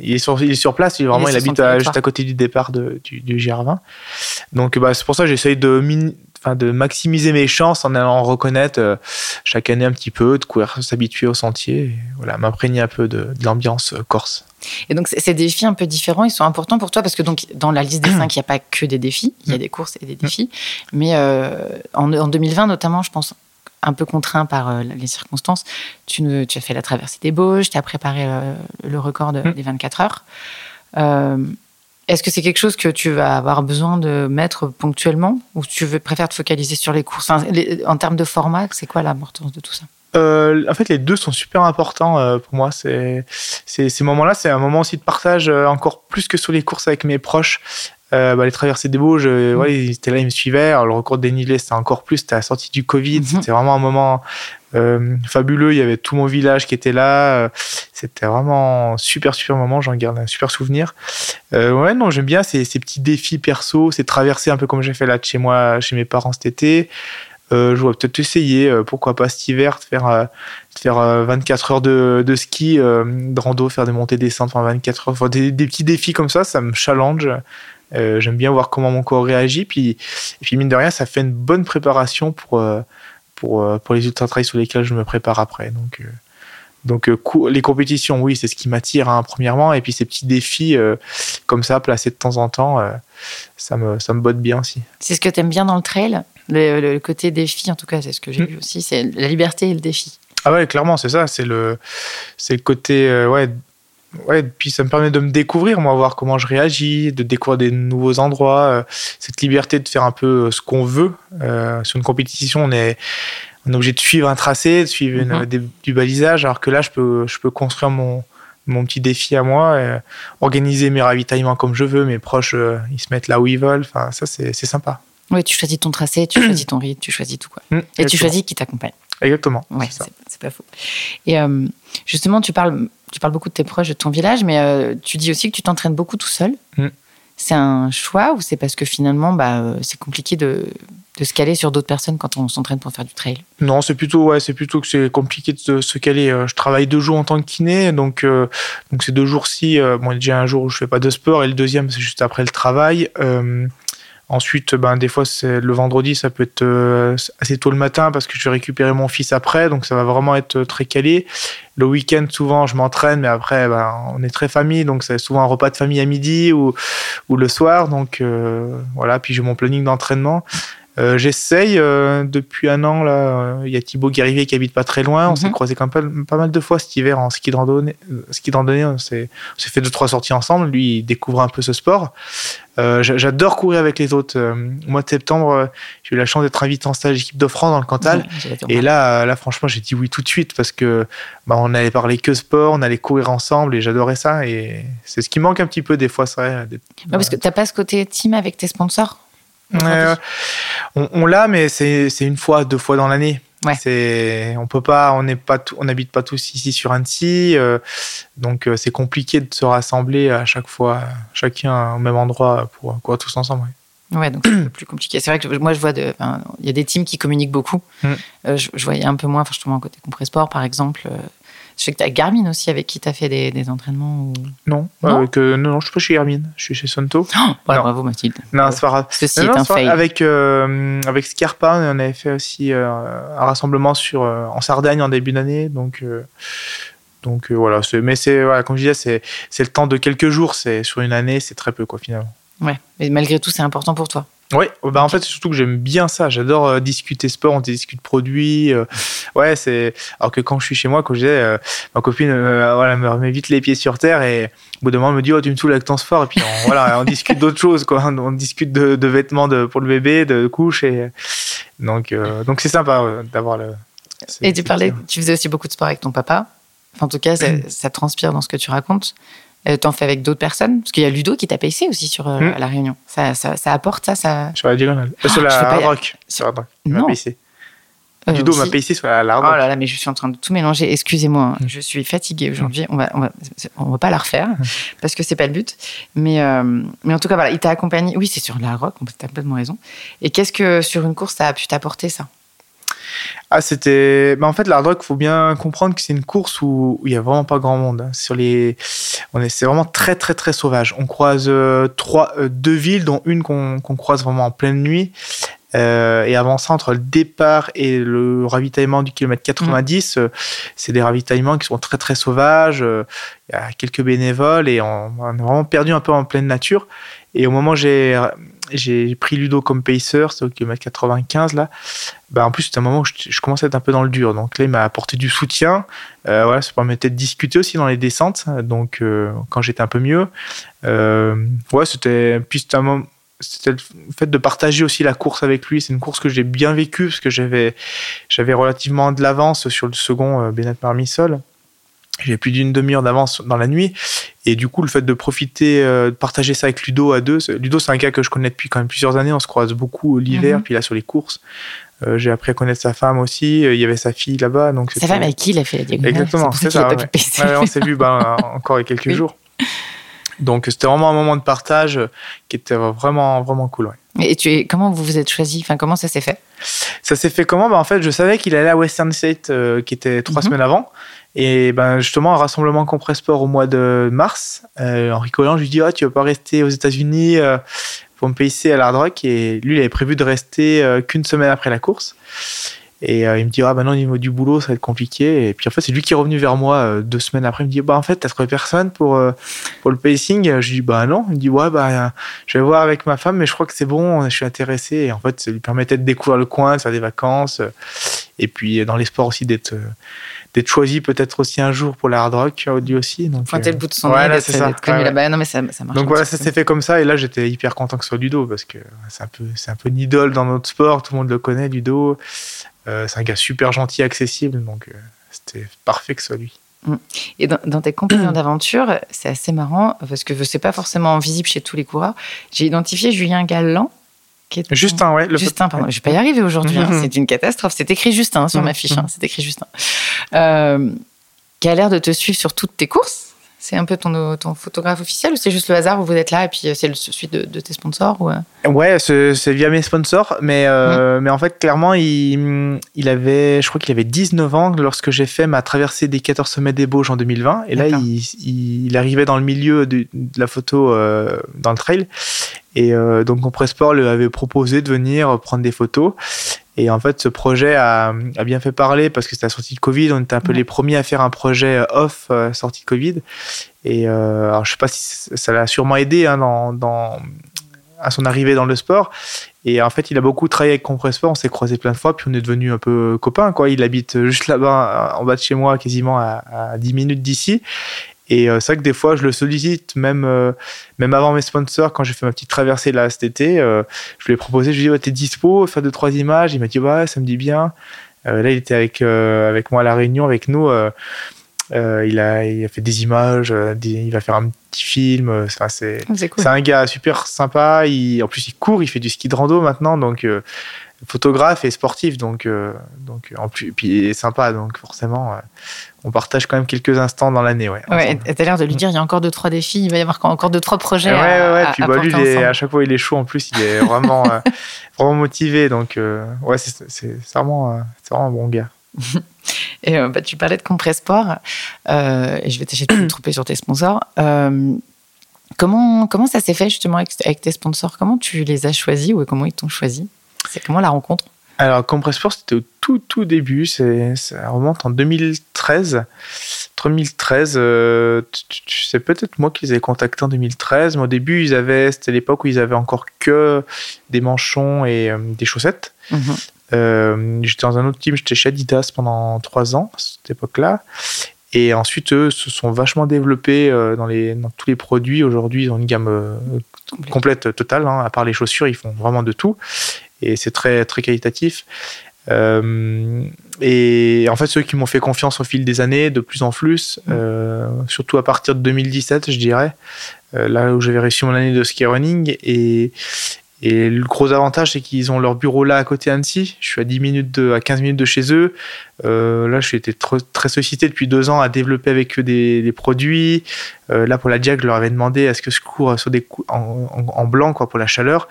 il, est sur, il est sur place, il, vraiment, il, habite juste à côté du départ de, du, du GR20. Donc, bah, c'est pour ça que j'essaye de enfin de maximiser mes chances en allant reconnaître euh, chaque année un petit peu, de courir, s'habituer au sentier, et, voilà, m'imprégner un peu de, l'ambiance euh, corse. Et donc ces défis un peu différents, ils sont importants pour toi parce que donc dans la liste des cinq, il n'y a pas que des défis, il y a mm. des courses et des défis. Mais euh, en, en, 2020 notamment, je pense un peu contraint par les circonstances, tu, ne, tu, as fait la traversée des Bauges, tu as préparé le record mm. des 24 heures. Est-ce que c'est quelque chose que tu vas avoir besoin de mettre ponctuellement ou tu veux, préfères te focaliser sur les courses? En termes de format, c'est quoi l'importance de tout ça? Euh, en fait, les deux sont super importants euh, pour moi. C'est, ces moments-là, c'est un moment aussi de partage euh, encore plus que sur les courses avec mes proches. Euh, bah, les traversées des Bauges, mmh. ouais, ils étaient là, ils me suivaient. Alors, le record des dénivelé, c'était encore plus. C'était la sortie du Covid. Mmh. C'était vraiment un moment euh, fabuleux. Il y avait tout mon village qui était là. C'était vraiment un super, super moment. J'en garde un super souvenir. Euh, ouais, non, j'aime bien ces, ces, petits défis perso, ces traversées un peu comme j'ai fait là de chez moi, chez mes parents cet été. Euh, je vais peut-être essayer, euh, pourquoi pas cet hiver, de faire, euh, faire 24 heures de, de ski, de rando, faire des montées descentes pendant 24 heures. des, des, petits défis comme ça, ça me challenge. J'aime bien voir comment mon corps réagit. Puis, et puis, mine de rien, ça fait une bonne préparation pour, pour, pour les ultra-trails sur lesquels je me prépare après. Donc, donc les compétitions, oui, c'est ce qui m'attire hein, premièrement, et puis ces petits défis comme ça, placés de temps en temps, ça me ça me botte bien aussi. C'est ce que tu aimes bien dans le trail, le, côté défi, en tout cas, c'est ce que j'ai mm. vu aussi, c'est la liberté et le défi. Ah ouais, clairement, c'est ça. C'est le, c'est le côté, euh, ouais, ouais. Puis ça me permet de me découvrir, moi, voir comment je réagis, de découvrir des nouveaux endroits. Euh, cette liberté de faire un peu euh, ce qu'on veut. sur une compétition, on est, on est obligé de suivre un tracé, de suivre mm-hmm. du balisage, alors que là, je peux, je peux construire mon, mon petit défi à moi, organiser mes ravitaillements comme je veux. Mes proches, ils se mettent là où ils veulent. Enfin, ça, c'est sympa. Oui, tu choisis ton tracé, tu choisis ton rythme, tu choisis tout. Quoi. Mm, et tu choisis qui t'accompagne. Exactement. Oui, c'est pas faux. Et euh, justement, tu parles, tu parles beaucoup de tes proches, de ton village, mais euh, tu dis aussi que tu t'entraînes beaucoup tout seul. Mm. C'est un choix ou c'est parce que finalement, bah, euh, c'est compliqué de, de, se caler sur d'autres personnes quand on s'entraîne pour faire du trail? Non, c'est plutôt, ouais, c'est plutôt que c'est compliqué de se caler. Je travaille deux jours en tant que kiné, donc, donc ces deux jours-ci, bon, déjà un jour où je fais pas de sport et le deuxième, c'est juste après le travail. Ensuite, ben, des fois, c'est le vendredi, ça peut être euh, assez tôt le matin parce que je vais récupérer mon fils après, donc ça va vraiment être euh, très calé. Le week-end, souvent, je m'entraîne, mais après, ben, on est très famille, donc c'est souvent un repas de famille à midi ou, ou le soir. Donc euh, voilà, puis j'ai mon planning d'entraînement. Euh, j'essaye euh, depuis un an là. Euh, il y a Thibaut qui arrivé qui habite pas très loin. On s'est mhm. croisé quand même pas, mal de fois cet hiver en ski de randonnée. ski de randonnée, on s'est fait deux trois sorties ensemble. Lui, il découvre un peu ce sport. J'adore courir avec les autres. au mois de septembre, j'ai eu la chance d'être invité en stage équipe de France dans le Cantal. et là, là, franchement, j'ai dit oui tout de suite parce que bah, on allait parler que sport, on allait courir ensemble et j'adorais ça. Et c'est ce qui manque un petit peu des fois, c'est vrai. parce que t'as pas ce côté team avec tes sponsors? Euh, on, l'a, mais c'est une fois, deux fois dans l'année. C'est, on peut pas, on n'est pas, on n'habite pas tous ici sur Annecy, euh, donc euh, c'est compliqué de se rassembler à chaque fois, chacun au même endroit pour quoi tous ensemble. Ouais. donc c'est plus compliqué. C'est vrai que moi je vois, il y a des teams qui communiquent beaucoup. Mm. je, voyais un peu moins, enfin justement côté Compressport par exemple. Je sais que tu as Garmin aussi avec qui tu as fait des, entraînements ou... non, non, avec, euh, non, je suis pas chez Garmin, je suis chez Sonto. Oh, bravo Mathilde. Non, c'est pas grave. Ceci est un fail. Avec, euh, avec Scarpa, on avait fait aussi euh, un rassemblement sur, en Sardaigne en début d'année. Donc, donc voilà, mais c'est, voilà, comme je disais, c'est le temps de quelques jours. C'est Sur une année, c'est très peu quoi finalement. Ouais, mais malgré tout, c'est important pour toi. Oui, bah en fait, c'est surtout que j'aime bien ça. J'adore euh, discuter sport, on discute produits. Euh, ouais, c'est. Alors que quand je suis chez moi, quand j'ai euh, ma copine, voilà, me remet vite les pieds sur terre et au bout d'un moment, elle me dit, oh, tu me saoules avec ton sport. Et puis, on, voilà, on discute d'autres choses, quoi. On discute de, vêtements de, pour le bébé, de couches. Et... Donc, donc c'est sympa d'avoir le. Et tu parlais, tu faisais aussi beaucoup de sport avec ton papa. en tout cas, ça, ça transpire dans ce que tu racontes. Euh, t'en fais avec d'autres personnes? Parce qu'il y a Ludo qui t'a payé aussi sur euh, hmm. la Réunion. Ça, ça, ça, apporte ça, ça. Sur la diagonale. Euh, sur la hard rock. Sur la Il m'a payé. Ludo m'a payé sur la hard rock. Oh là là, mais je suis en train de tout mélanger. Excusez-moi, hein. hmm. je suis fatiguée aujourd'hui. On va, on va, on va pas la refaire hmm. parce que c'est pas le but. Mais, mais en tout cas, voilà, il t'a accompagné. Oui, c'est sur la hard rock. T'as complètement raison. Et qu'est-ce que sur une course ça a pu t'apporter ça? Ah, c'était. Bah, en fait, l'hard rock, il faut bien comprendre que c'est une course où il n'y a vraiment pas grand monde. Hein. Sur les... On est... C'est vraiment très, très, très sauvage. On croise euh, trois, euh, deux villes, dont une qu'on croise vraiment en pleine nuit. Euh, et avant ça, entre le départ et le ravitaillement du kilomètre 90, mmh. c'est des ravitaillements qui sont très très sauvages. Il y a quelques bénévoles et on, on, est vraiment perdu un peu en pleine nature. Et au moment où j'ai j'ai pris Ludo comme pacer, c'est au kilomètre 95 là. Bah, en plus, c'était un moment où je, commençais à être un peu dans le dur. Donc là, il m'a apporté du soutien. Euh, voilà, ça permettait de discuter aussi dans les descentes. Donc euh, quand j'étais un peu mieux, euh, ouais, c'était puis un c'était le fait de partager aussi la course avec lui. C'est une course que j'ai bien vécue parce que j'avais relativement de l'avance sur le second Bennett Marmisol. J'ai plus d'une demi-heure d'avance dans la nuit. Et du coup, le fait de profiter, euh, de partager ça avec Ludo à deux. Ludo, c'est un gars que je connais depuis quand même plusieurs années. On se croise beaucoup l'hiver, mhm. puis là sur les courses. Euh, j'ai appris à connaître sa femme aussi. Il y avait sa fille là-bas. Donc sa femme avec qui il a fait la diagonale Exactement, c'est ça. on s'est vu bah, encore il y a quelques jours. Donc c'était vraiment un moment de partage qui était vraiment, vraiment cool. Et tu es, comment vous vous êtes choisi? Enfin, Comment ça s'est fait? Ça s'est fait comment? Bah, En fait, je savais qu'il allait à Western State, euh, qui était trois mhm. semaines avant. Et ben justement, un rassemblement Compresport au mois de mars, euh, Henri je lui dis oh, Tu vas pas rester aux États-Unis euh, pour me payer à l'Hard Rock? Et lui, il avait prévu de rester euh, qu'une semaine après la course. Et euh, il me dit Ah, ben non, au niveau du boulot, ça va être compliqué. Et puis en fait, c'est lui qui est revenu vers moi deux semaines après. Il me dit Bah, en fait, t'as trouvé personne pour, pour le pacing? Je lui dis Bah, non. Il me dit Ouais, bah, je vais voir avec ma femme, mais je crois que c'est bon, je suis intéressé. Et en fait, ça lui permettait de découvrir le coin, de faire des vacances. Et puis, dans les sports aussi, d'être d'être choisi peut-être aussi un jour pour la hard rock audio aussi. Donc, Pointer le bout de son nez, ouais, c'est ça. connu là-bas. Non, mais ça, ça marche. Donc voilà, ça s'est fait comme ça. Et là, j'étais hyper content que ce soit Ludo parce que c'est un peu, c'est un peu une idole dans notre sport. Tout le monde le connaît, Ludo. Euh, c'est un gars super gentil, accessible. Donc euh, c'était parfait que ce soit lui. Mm. Et dans, dans tes compagnons d'aventure, c'est assez marrant parce que c'est pas forcément visible chez tous les coureurs. J'ai identifié Julien Galland Justin, ouais. Justin, pardon. Je vais pas y arriver aujourd'hui. Hein. C'est une catastrophe. C'est écrit Justin sur ma fiche. Hein. C'est écrit Justin. Euh, qui a l'air de te suivre sur toutes tes courses. C'est un peu ton, ton photographe officiel ou c'est juste le hasard où vous êtes là et puis euh, c'est le suite de, tes sponsors ou... Euh? Ouais, c'est via mes sponsors, mais, mmh. mais en fait, clairement, il, il avait, je crois qu'il avait 19 ans lorsque j'ai fait ma traversée des 14 sommets des Bauges en 2020. Et là, il, il, arrivait dans le milieu de, la photo dans le trail. Et euh, donc, Compresport lui avait proposé de venir prendre des photos. Et en fait, ce projet a, a bien fait parler parce que c'était la sortie de Covid. On était un peu les premiers à faire un projet euh, off euh, sortie de Covid. Et euh, alors, je sais pas si ça l'a sûrement aidé hein, dans, dans, à son arrivée dans le sport. Et en fait, il a beaucoup travaillé avec Compresport. On s'est croisés plein de fois, puis on est devenus un peu copains. Quoi. Il habite juste là-bas, en bas de chez moi, quasiment à, à 10 minutes d'ici. Et euh, c'est vrai que des fois, je le sollicite, même, euh, même avant mes sponsors, quand j'ai fait ma petite traversée là cet été, euh, je lui ai proposé, je lui ai dit, ouais, t'es dispo, faire deux, trois images? Il m'a dit, ouais, ça me dit bien. là, il était avec, avec moi à La Réunion, avec nous. il, a, il a fait des images, il va faire un petit film. c'est un gars super sympa. Il, en plus, il court, il fait du ski de rando maintenant. Donc, photographe et sportif, donc, euh, donc en plus, puis il est sympa, donc forcément, euh, on partage quand même quelques instants dans l'année. Ouais, ouais et t'as l'air de lui dire, il y a encore deux trois défis, il va y avoir encore deux trois projets. Ouais, à, ouais, puis bah, lui, à chaque fois, il est chaud en plus, il est vraiment, euh, vraiment motivé, donc ouais, c'est vraiment, vraiment un bon gars. et bah, tu parlais de Compresport, et je vais tâcher de me tromper sur tes sponsors. comment, comment ça s'est fait justement avec, avec, tes sponsors? Comment tu les as choisis ou comment ils t'ont choisi? C'est comment la rencontre? Alors, Compresssport, c'était au tout, tout début. C'est, ça remonte en 2013. 2013, euh, c'est peut-être moi qui les ai contactés en 2013, mais au début, ils avaient, c'était l'époque où ils avaient encore que des manchons et euh, des chaussettes. Mhm. Euh, j'étais dans un autre team, j'étais chez Adidas pendant trois ans à cette époque-là. Et ensuite, eux se sont vachement développés dans, les, dans tous les produits. Aujourd'hui, ils ont une gamme complète, totale. Hein. À part les chaussures, ils font vraiment de tout. Et c'est très, très qualitatif. Euh, et en fait, ceux qui m'ont fait confiance au fil des années, de plus en plus, mm. euh, surtout à partir de 2017, je dirais, euh, là où j'avais réussi mon année de ski running. Et, et le gros avantage, c'est qu'ils ont leur bureau là à côté d'Annecy. Je suis à 10 minutes de, à 15 minutes de chez eux. Euh, là, je suis été très sollicité depuis deux ans à développer avec eux des, produits. Euh, là, pour la Diag, je leur avais demandé est-ce que je cours sur des en, en, blanc quoi, pour la chaleur.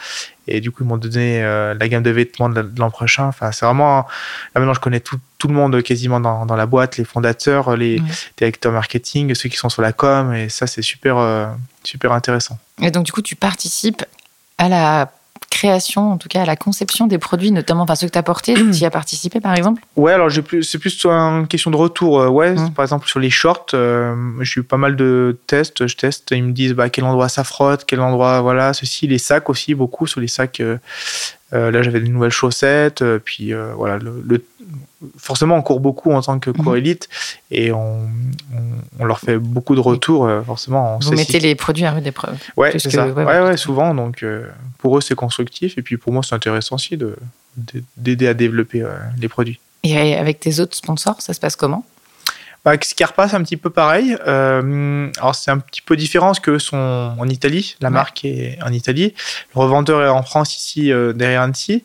Et du coup, ils m'ont donné euh, la gamme de vêtements de l'an prochain. Enfin, c'est vraiment. Là, maintenant, je connais tout, tout le monde quasiment dans, dans, la boîte, les fondateurs, les directeurs marketing, ceux qui sont sur la com. Et ça, c'est super, super intéressant. Et donc, du coup, tu participes à la création, en tout cas à la conception des produits, notamment enfin, ceux que tu as portés, tu y as participé par exemple? Ouais, alors c'est plus une question de retour. Euh, ouais, mmh. par exemple sur les shorts, euh, j'ai eu pas mal de tests. Je teste, ils me disent bah, quel endroit ça frotte, quel endroit, voilà, ceci, les sacs aussi, beaucoup sur les sacs. Euh, là, j'avais des nouvelles chaussettes. Puis voilà, le, forcément, on court beaucoup en tant que cours mhm. élite et on, on, leur fait beaucoup de retours. forcément, vous mettez les produits à rude épreuve. Ouais, c'est ça. Ouais, ouais, souvent. Donc, pour eux, c'est constructif. Et puis pour moi, c'est intéressant aussi de, d'aider à développer les produits. Et avec tes autres sponsors, ça se passe comment? Bah, Scarpa, c'est un petit peu pareil. Euh, alors, c'est un petit peu différent parce qu'eux sont en Italie. La marque est en Italie. Le revendeur est en France, ici, euh, derrière Annecy.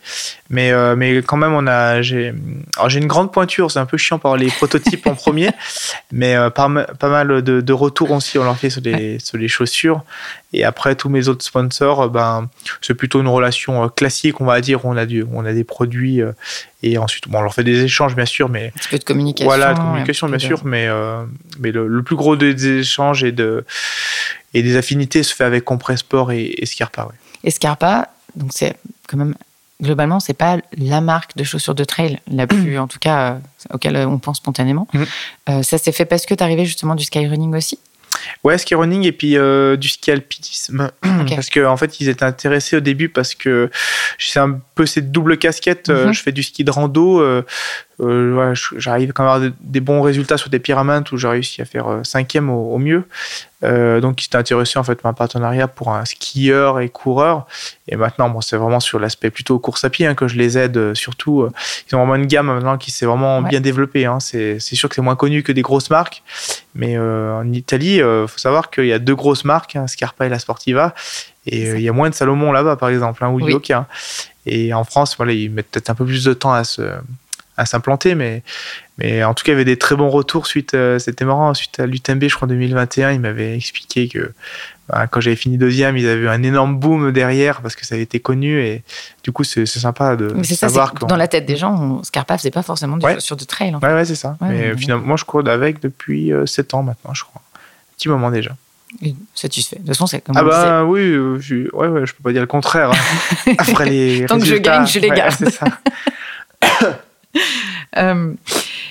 Mais, euh, mais quand même, on a, j'ai, alors j'ai une grande pointure. C'est un peu chiant par les prototypes en premier. Mais pas, pas mal de, de, retours aussi, on leur fait sur les, sur les chaussures. Et après, tous mes autres sponsors, ben, c'est plutôt une relation classique, on va dire. On a, du, on a des produits et ensuite, bon, on leur fait des échanges, bien sûr, mais. Un petit peu de communication. Voilà, de communication, bien sûr, mais, euh, mais le, plus gros des échanges et, de, et des affinités se fait avec Compressport et, et Scarpa. Ouais. Et Scarpa, donc c'est quand même. Globalement, c'est pas la marque de chaussures de trail la plus, en tout cas, euh, auquel on pense spontanément. Mm. Euh, ça s'est fait parce que tu arrivais justement du skyrunning aussi? Ouais, ski running et puis euh, du ski alpinisme. Parce qu'en en fait, ils étaient intéressés au début parce que c'est un peu cette double casquette. Euh, mhm. je fais du ski de rando. Euh, euh, j'arrive quand même à avoir des bons résultats sur des pyramides où j'ai réussi à faire cinquième au, mieux. Donc, s'est intéressé en fait à un partenariat pour un skieur et coureur. Et maintenant, bon, c'est vraiment sur l'aspect plutôt course à pied hein, que je les aide. Surtout, ils ont vraiment une gamme maintenant qui s'est vraiment bien développée. Hein. C'est sûr que c'est moins connu que des grosses marques, mais en Italie, il faut savoir qu'il y a deux grosses marques, hein, Scarpa et la Sportiva. Et il y a moins de Salomon là-bas, par exemple, hein, ou oui. Yoka. Et en France, voilà, ils mettent peut-être un peu plus de temps à se, à s'implanter, mais, mais en tout cas, il y avait des très bons retours suite. Euh, c'était marrant, suite à l'UTMB, je crois, 2021, il m'avait expliqué que bah, quand j'avais fini deuxième, ils avaient eu un énorme boom derrière parce que ça avait été connu et du coup, c'est sympa de savoir que. Dans la tête des gens, Scarpa faisait pas forcément du sur de trail. En fait. Ouais, ouais, c'est ça. mais finalement, moi, je cours avec depuis 7 euh, ans maintenant, je crois. Un petit moment déjà. Satisfait. De toute façon, c'est comme Ah bah oui, euh, je, ouais, ouais, je peux pas dire le contraire. Hein. Après les Tant que je gagne, je les garde. ça. Euh,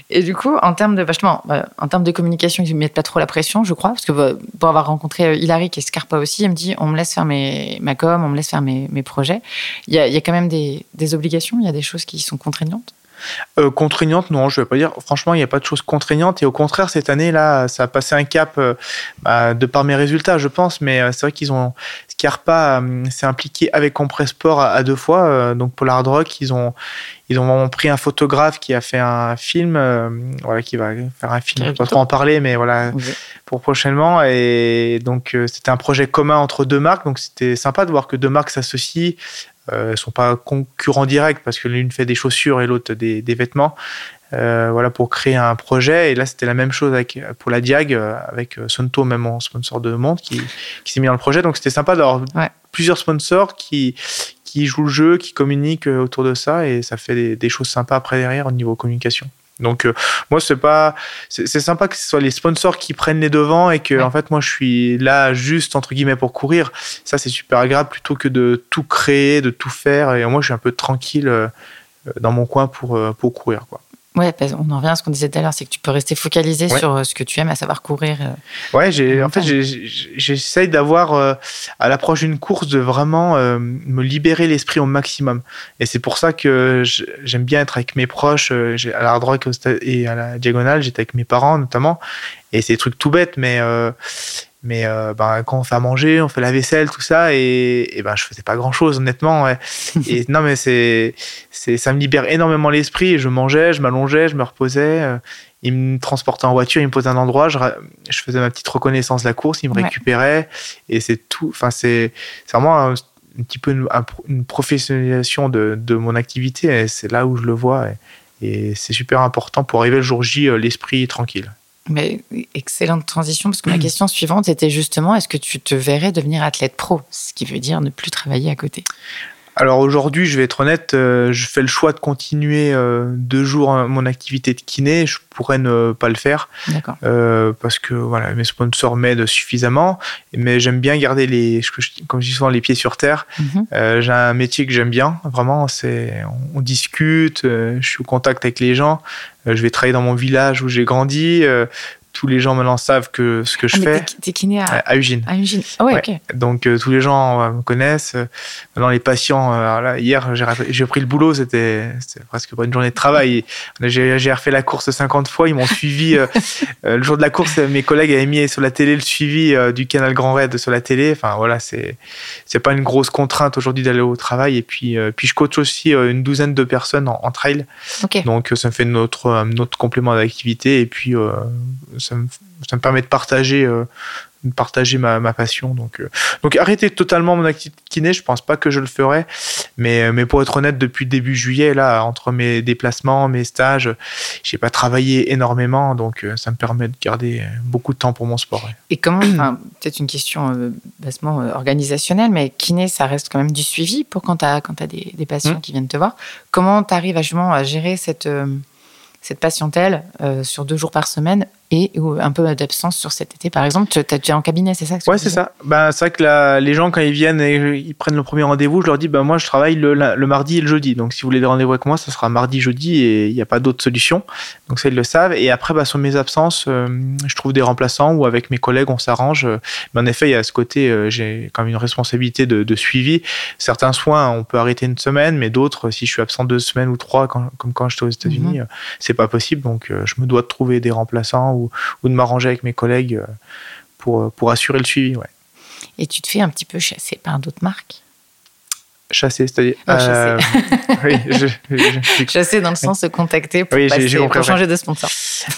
et du coup, en termes de vachement, bah, en termes de communication, ils ne mettent pas trop la pression, je crois, parce que bah, pour avoir rencontré euh, Hilary qui est Scarpa aussi, elle me dit on me laisse faire mes, ma com, on me laisse faire mes, mes projets. Il y, a, il y a quand même des, des obligations, il y a des choses qui sont contraignantes? Euh, contraignante, non, je vais pas dire. Franchement, il n'y a pas de choses contraignantes. Et au contraire, cette année, là, ça a passé un cap euh, bah, de par mes résultats, je pense. Mais euh, c'est vrai qu'ils ont. Scarpa s'est impliqué avec Compressport à, à deux fois. donc pour l'hard rock, ils ont, ils ont pris un photographe qui a fait un film, voilà, qui va faire un film. Je ne vais pas trop en parler, mais voilà, pour prochainement. Et donc, c'était un projet commun entre deux marques. Donc, c'était sympa de voir que deux marques s'associent euh, ne sont pas concurrents directs parce que l'une fait des chaussures et l'autre des, des, vêtements. Euh, voilà pour créer un projet. Et là c'était la même chose avec pour la Diag euh, avec euh, Sonto même en sponsor de montre qui, qui s'est mis dans le projet. Donc c'était sympa d'avoir plusieurs sponsors qui qui jouent le jeu qui communiquent autour de ça. Et ça fait des, des choses sympas après derrière au niveau communication donc moi c'est pas c'est sympa que ce soit les sponsors qui prennent les devants et que en fait moi je suis là juste entre guillemets pour courir ça c'est super agréable plutôt que de tout créer de tout faire et moi je suis un peu tranquille dans mon coin pour, pour courir. Quoi. Ouais, on en revient à ce qu'on disait tout à l'heure, c'est que tu peux rester focalisé sur euh, ce que tu aimes, à savoir courir. Euh, ouais, j'ai, en fait, j'essaye d'avoir, euh, à l'approche d'une course, de vraiment me libérer l'esprit au maximum. Et c'est pour ça que j'aime bien être avec mes proches. à la droite et à la diagonale, j'étais avec mes parents notamment. Et c'est des trucs tout bêtes, mais mais euh, ben, quand on fait à manger, on fait la vaisselle, tout ça, et, et ben, je faisais pas grand chose, honnêtement. et non, mais c'est, c'est, ça me libère énormément l'esprit. Je mangeais, je m'allongeais, je me reposais. Euh, il me transportait en voiture, il me posait un endroit, je, je, faisais ma petite reconnaissance de la course, il me récupérait. Et c'est tout. Enfin, c'est, c'est vraiment un, petit peu une, professionnalisation de, de, mon activité. Et c'est là où je le vois. Et, et c'est super important pour arriver le jour J, euh, l'esprit tranquille. Mais excellente transition, parce que ma question suivante était justement est-ce que tu te verrais devenir athlète pro? Ce qui veut dire ne plus travailler à côté. Alors aujourd'hui, je vais être honnête, euh, je fais le choix de continuer euh, deux jours hein, mon activité de kiné. Je pourrais ne pas le faire euh, parce que voilà, mes sponsors m'aident suffisamment. Mais j'aime bien garder les, comme je dis souvent, les pieds sur terre. Mhm. J'ai un métier que j'aime bien, vraiment. C'est, on, discute, je suis au contact avec les gens. je vais travailler dans mon village où j'ai grandi tous les gens maintenant savent que ce que je ah, fais. T'es kiné à, à. À. Ah ouais. Donc euh, tous les gens euh, me connaissent. Maintenant les patients. Euh, là, hier j'ai pris le boulot, c'était presque pas une journée de travail. J'ai refait la course 50 fois. Ils m'ont suivi le jour de la course. Mes collègues avaient mis sur la télé le suivi du canal Grand Raid sur la télé. Enfin voilà, c'est c'est pas une grosse contrainte aujourd'hui d'aller au travail. Et puis puis je coach aussi une douzaine de personnes en, trail. Donc ça me fait notre notre complément d'activité. Et puis ça me, ça me, permet de partager, euh, de partager ma, ma, passion. Donc, euh, donc arrêter totalement mon activité kiné, je pense pas que je le ferai. Mais, mais pour être honnête, depuis début juillet, là, entre mes déplacements, mes stages, j'ai pas travaillé énormément. Donc euh, ça me permet de garder beaucoup de temps pour mon sport. Et comment, peut-être une question bassement organisationnelle, mais kiné, ça reste quand même du suivi pour quand tu as, quand as des, des patients mmh. qui viennent te voir. Comment tu arrives à, à gérer cette cette patientèle euh, sur deux jours par semaine et un peu d'absence sur cet été, par exemple. Tu es en cabinet, c'est ça Ouais, c'est ça. Ben, c'est vrai que les gens, quand ils viennent et ils prennent le premier rendez-vous, je leur dis, ben, moi, je travaille le, mardi et le jeudi. Donc, si vous voulez des rendez-vous avec moi, ça sera mardi, jeudi et il n'y a pas d'autre solution. Donc, ça, ils le savent. Et après, ben, sur mes absences, euh, je trouve des remplaçants ou avec mes collègues, on s'arrange. Mais en effet, il y a ce côté, euh, j'ai quand même une responsabilité de, suivi. Certains soins, on peut arrêter une semaine, mais d'autres, si je suis absent deux semaines ou trois, comme quand j'étais aux États-Unis, mhm. c'est pas possible. Donc, euh, je me dois de trouver des remplaçants ou, de m'arranger avec mes collègues euh, pour, euh, pour assurer le suivi. Ouais. Et tu te fais un petit peu chasser par d'autres marques? Chasser, c'est-à-dire. Euh, oui, je, Chasser dans le sens de contacter pour, changer de sponsor.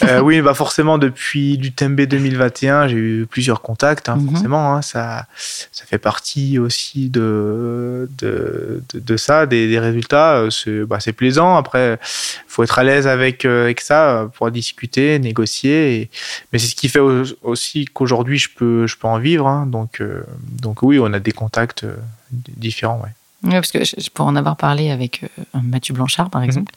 Euh, oui, bah forcément, depuis l'UTMB 2021, j'ai eu plusieurs contacts, hein, mhm. forcément. Hein, ça, ça fait partie aussi de, de, de, ça, des, des résultats. C'est bah, plaisant. Après, il faut être à l'aise avec, euh, avec ça pour discuter, négocier. Mais c'est ce qui fait aussi qu'aujourd'hui, je peux, je peux en vivre. Hein, donc, donc oui, on a des contacts différents. Ouais. Oui, parce que pour en avoir parlé avec euh, Mathieu Blanchard, par mhm. exemple,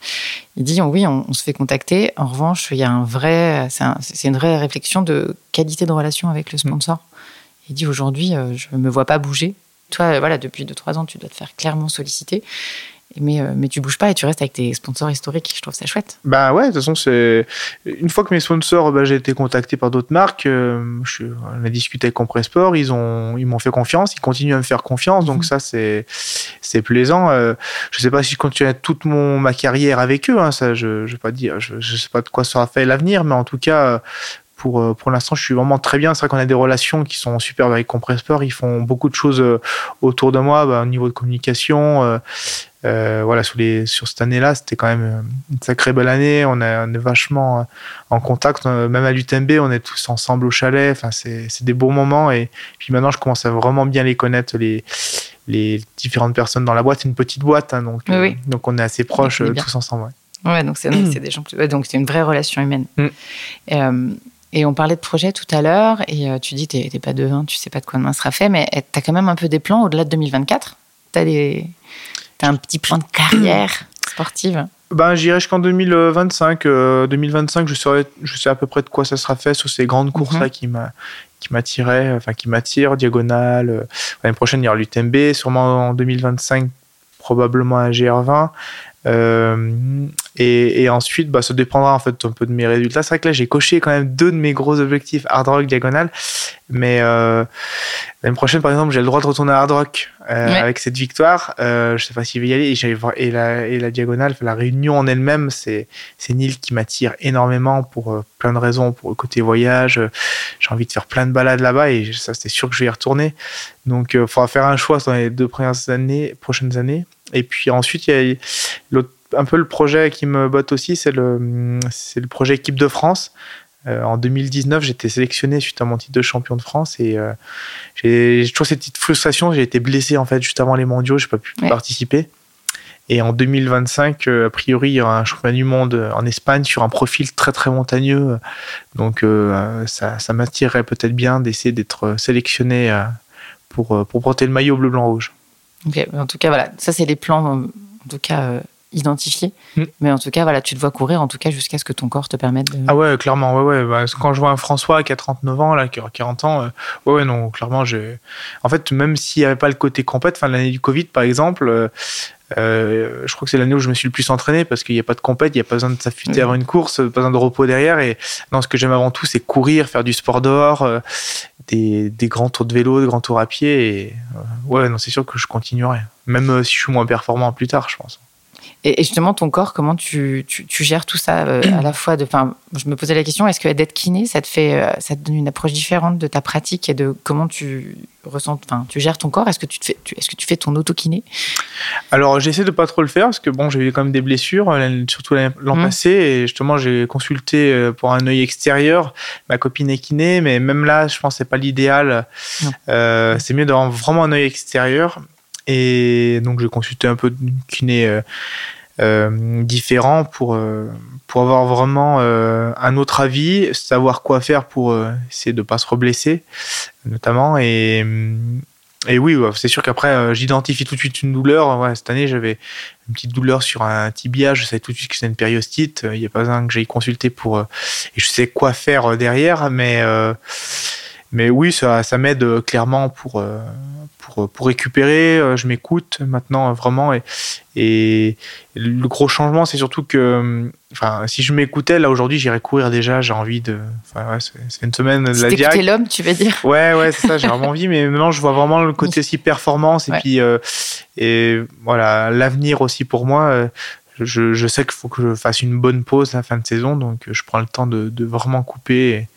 il dit oui, on, se fait contacter. En revanche, il y a un vrai, c'est une vraie réflexion de qualité de relation avec le sponsor. Il dit aujourd'hui, euh, je ne me vois pas bouger. Toi, voilà, depuis 2-3 ans, tu dois te faire clairement solliciter mais, euh, mais tu bouges pas et tu restes avec tes sponsors historiques. Je trouve ça chouette. Bah ouais, de toute façon, c'est. Une fois que mes sponsors, bah, j'ai été contacté par d'autres marques, euh, je... on a discuté avec Compressport, ils ont, ils m'ont fait confiance, ils continuent à me faire confiance, donc mhm. ça, c'est, c'est plaisant. Euh, je sais pas si je continue toute mon, ma carrière avec eux, hein, ça, je, je vais pas dire, je, je sais pas de quoi sera fait l'avenir, mais en tout cas, pour, pour l'instant, je suis vraiment très bien. C'est vrai qu'on a des relations qui sont super avec Compressport. Ils font beaucoup de choses autour de moi, bah, au niveau de communication. Euh, voilà, sur, les, sur cette année-là, c'était quand même euh, une sacrée belle année. On, est vachement euh, en contact. Même à l'UTMB, on est tous ensemble au chalet. Enfin, c'est des beaux moments. Et puis maintenant, je commence à vraiment bien les connaître, les, les différentes personnes dans la boîte. C'est une petite boîte, hein, donc, donc on est assez proches tous ensemble. Ouais, donc c'est des gens donc c'est une vraie relation humaine. Mm. Et, on parlait de projet tout à l'heure, et tu dis, tu n'es pas devin, tu sais pas de quoi demain sera fait, mais tu as quand même un peu des plans au-delà de 2024 Tu as un petit plan de carrière sportive? Ben, J'irai jusqu'en 2025. 2025, je, saurais, je sais à peu près de quoi ça sera fait sur ces grandes courses-là mhm. qui m'a qui m'attirait, enfin qui m'attire, diagonale. Euh, l'année prochaine, il y aura l'UTMB. Sûrement en 2025, probablement un GR20. Euh, et, et, ensuite, bah, ça dépendra en fait un peu de mes résultats. C'est vrai que là, j'ai coché quand même deux de mes gros objectifs hard rock diagonale, mais euh, l'année prochaine, par exemple, j'ai le droit de retourner à hard rock euh, avec cette victoire. Euh, je sais pas s'il va y aller. Et, et, la, et la diagonale, la réunion en elle-même, c'est une île qui m'attire énormément pour plein de raisons. Pour le côté voyage, j'ai envie de faire plein de balades là-bas et ça, c'est sûr que je vais y retourner. Donc, il faudra faire un choix dans les deux premières années, prochaines années. Et puis ensuite, il y a un peu le projet qui me botte aussi, c'est le, projet équipe de France. Euh, en 2019, j'étais sélectionné suite à mon titre de champion de France et euh, j'ai, toujours cette petite frustration. J'ai été blessé en fait juste avant les mondiaux, j'ai pas pu ouais. participer. Et en 2025, euh, a priori, il y aura un championnat du monde en Espagne sur un profil très très montagneux. Donc euh, ça, ça m'attirerait peut-être bien d'essayer d'être sélectionné pour, pour porter le maillot bleu-blanc-rouge. Ok, en tout cas, voilà, ça c'est les plans, en tout cas, identifiés. Mm. Mais en tout cas, voilà, tu te vois courir, en tout cas, jusqu'à ce que ton corps te permette de. Ah ouais, clairement, ouais, ouais. Bah, quand je vois un François qui a 39 ans, là, qui aura 40 ans, euh, ouais, ouais, non, clairement, j'ai. En fait, même s'il n'y avait pas le côté compète, enfin, l'année du Covid, par exemple, euh, euh, je crois que c'est l'année où je me suis le plus entraîné parce qu'il n'y a pas de compète, il n'y a pas besoin de s'affûter mmh. avant une course, pas besoin de repos derrière. Et non, ce que j'aime avant tout, c'est courir, faire du sport dehors, euh, des, des, grands tours de vélo, des grands tours à pied. Et euh, ouais, non, c'est sûr que je continuerai, même si je suis moins performant plus tard, je pense. Et, justement, ton corps, comment tu, tu, tu gères tout ça euh, à la fois de, enfin, Je me posais la question, est-ce que d'être kiné, ça te, fait, euh, ça te donne une approche différente de ta pratique et de comment tu ressens, enfin, tu gères ton corps? Est-ce que tu, te fais, tu, est-ce que tu fais ton auto-kiné? Alors, j'essaie de pas trop le faire parce que bon, j'ai eu quand même des blessures, surtout l'an mmh. passé. Et justement, j'ai consulté euh, pour un œil extérieur. Ma copine est kiné, mais même là, je pense que c'est pas l'idéal. Euh, c'est mieux d'avoir vraiment un œil extérieur. Et donc, j'ai consulté un peu de kiné euh, euh, différents pour, euh, pour avoir vraiment euh, un autre avis, savoir quoi faire pour essayer de ne pas se reblesser, notamment. Et, et oui, c'est sûr qu'après, j'identifie tout de suite une douleur. Cette année, j'avais une petite douleur sur un tibia. Je savais tout de suite que c'était une périostite. Il n'y a pas besoin que j'aille consulter pour. et je sais quoi faire derrière, mais mais oui, ça, ça m'aide clairement pour, pour, pour récupérer. Je m'écoute maintenant vraiment. Et, et le gros changement, c'est surtout que enfin, si je m'écoutais, là aujourd'hui, j'irais courir déjà. J'ai envie de. Enfin, ouais, c'est une semaine de la diag. l'homme, tu veux dire Ouais, ouais, c'est ça. J'ai vraiment envie, mais maintenant, je vois vraiment le côté aussi performance et ouais. puis euh, et voilà l'avenir aussi pour moi. Je, je sais qu'il faut que je fasse une bonne pause à la fin de saison, donc je prends le temps de, de vraiment couper.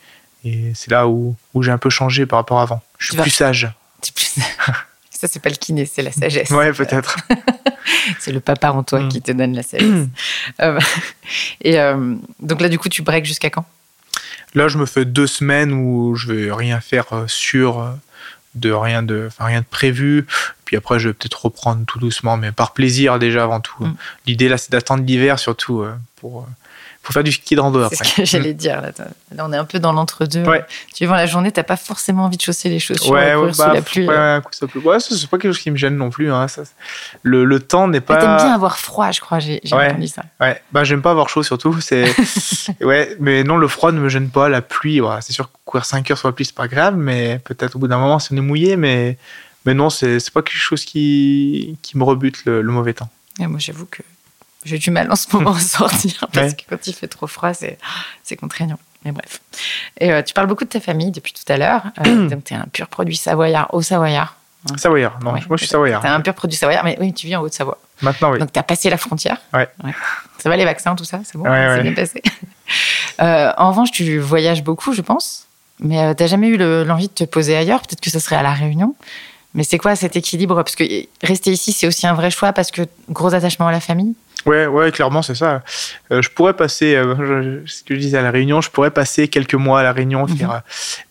Et, et c'est là où, où j'ai un peu changé par rapport à avant. Je suis plus sage. Plus... Ça, c'est pas le kiné, c'est la sagesse. Ouais, peut-être. c'est le papa en toi mmh. qui te donne la sagesse. euh, et euh, donc là, du coup, tu breaks jusqu'à quand? Là, je me fais deux semaines où je vais rien faire sur de rien de, enfin, rien de prévu. Puis après, je vais peut-être reprendre tout doucement, mais par plaisir déjà avant tout. Mmh. L'idée là, c'est d'attendre l'hiver surtout euh, pour faut faire du ski de rando après. C'est ce que j'allais dire. Là, là, on est un peu dans l'entre-deux. Ouais. Tu vois, la journée, t'as pas forcément envie de chausser les chaussures ouais, ouais, bah, sous la pluie. Ouais, ça peut... ouais, c'est pas quelque chose qui me gêne non plus. Hein. Ça, le, le, temps n'est pas. T'aimes bien avoir froid, je crois. J'ai ouais. entendu ça. Ouais, bah j'aime pas avoir chaud surtout. C'est ouais, mais non, le froid ne me gêne pas. La pluie, c'est sûr courir 5 heures sur la pluie, c'est pas grave, mais peut-être au bout d'un moment, si on est mouillé, mais mais non, c'est pas quelque chose qui qui me rebute le, le mauvais temps. Et moi, j'avoue que j'ai du mal en ce moment à sortir parce ouais. que quand il fait trop froid, c'est contraignant. Mais bref. Et euh, tu parles beaucoup de ta famille depuis tout à l'heure. Euh, donc, tu es un pur produit savoyard, au Savoyard. Hein. Savoyard, non, ouais. moi je suis Savoyard. Tu es un pur produit Savoyard, mais oui, tu vis en Haute-Savoie. Maintenant, oui. Donc, tu as passé la frontière. Ouais. ouais. Ça va les vaccins, tout ça C'est bon? Ouais, C'est bien passé? euh, en revanche, tu voyages beaucoup, je pense. Mais euh, tu n'as jamais eu l'envie de te poser ailleurs? Peut-être que ce serait à La Réunion. Mais c'est quoi cet équilibre? Parce que rester ici, c'est aussi un vrai choix parce que gros attachement à la famille? Ouais, ouais, clairement, c'est ça. Euh, je pourrais passer, euh, ce que je disais à la Réunion, je pourrais passer quelques mois à la Réunion, mm -hmm.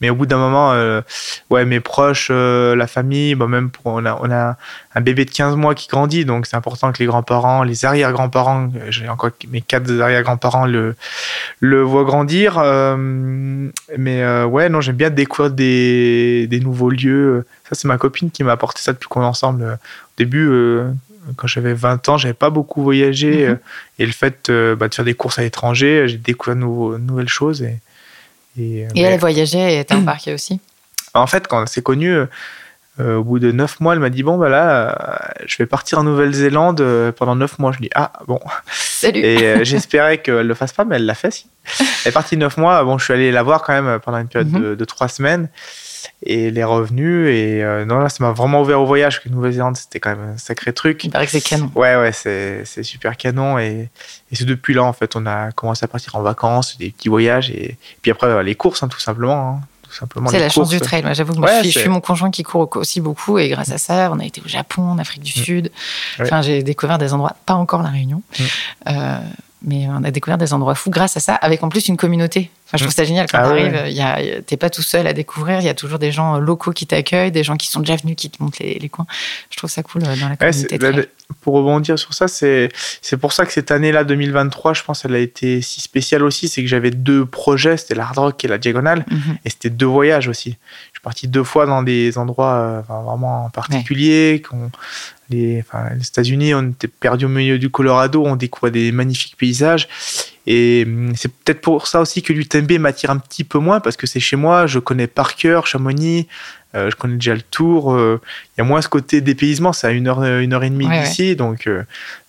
mais au bout d'un moment, euh, ouais, mes proches, euh, la famille, bah, même pour, on a, on a un bébé de 15 mois qui grandit, donc c'est important que les grands-parents, les arrière-grands-parents, j'ai encore mes quatre arrière-grands-parents le, le voient grandir. Euh, mais euh, ouais, non, j'aime bien découvrir des, des nouveaux lieux. Ça, c'est ma copine qui m'a apporté ça depuis qu'on est ensemble. Au début, quand j'avais 20 ans, j'avais pas beaucoup voyagé. Mm -hmm. Et le fait euh, bah, de faire des courses à l'étranger, j'ai découvert de nouveau, nouvelles choses. Et, et, et mais... elle voyageait et était embarquée aussi En fait, quand c'est connu, Euh, au bout de neuf mois, elle m'a dit bon bah là, je vais partir en Nouvelle-Zélande pendant neuf mois. Je dis ah bon. Salut. Et j'espérais qu'elle le fasse pas, mais elle l'a fait. Si. Elle est partie neuf mois. Bon, je suis allé la voir quand même pendant une période mhm. de, de, trois semaines et les revenus. Et euh, non, là, ça m'a vraiment ouvert au voyage. Que Nouvelle-Zélande, c'était quand même un sacré truc. Il paraît que c'est canon. Ouais, ouais, c'est, super canon. Et, et, c'est depuis là, en fait, on a commencé à partir en vacances, des petits voyages. Et, puis après, les courses, hein, tout simplement. Hein. C'est la chance du trail. Moi, j'avoue que je, suis, mon conjoint qui court aussi beaucoup et grâce à ça, on a été au Japon, en Afrique du mm. Sud. Enfin, j'ai découvert des endroits, pas encore la Réunion, mm. euh, mais on a découvert des endroits fous grâce à ça, avec en plus une communauté je trouve ça génial quand ah tu arrives, t'es pas tout seul à découvrir, il y a toujours des gens locaux qui t'accueillent, des gens qui sont déjà venus qui te montrent les, coins. Je trouve ça cool euh, dans la communauté. Pour rebondir sur ça, c'est pour ça que cette année-là, 2023, je pense, elle a été si spéciale aussi, c'est que j'avais deux projets, c'était l'Hard Rock et la Diagonale, mhm. et c'était deux voyages aussi. Je suis parti deux fois dans des endroits euh, vraiment particuliers, les, les États-Unis, on était perdu au milieu du Colorado, on découvrait des magnifiques paysages. Et hum, c'est peut-être pour ça aussi que l'UTMB m'attire un petit peu moins, parce que c'est chez moi, je connais par cœur Chamonix, euh, je connais déjà le tour. Euh, il y a moins ce côté dépaysement, c'est à une heure, une heure et demie d'ici. Donc, euh,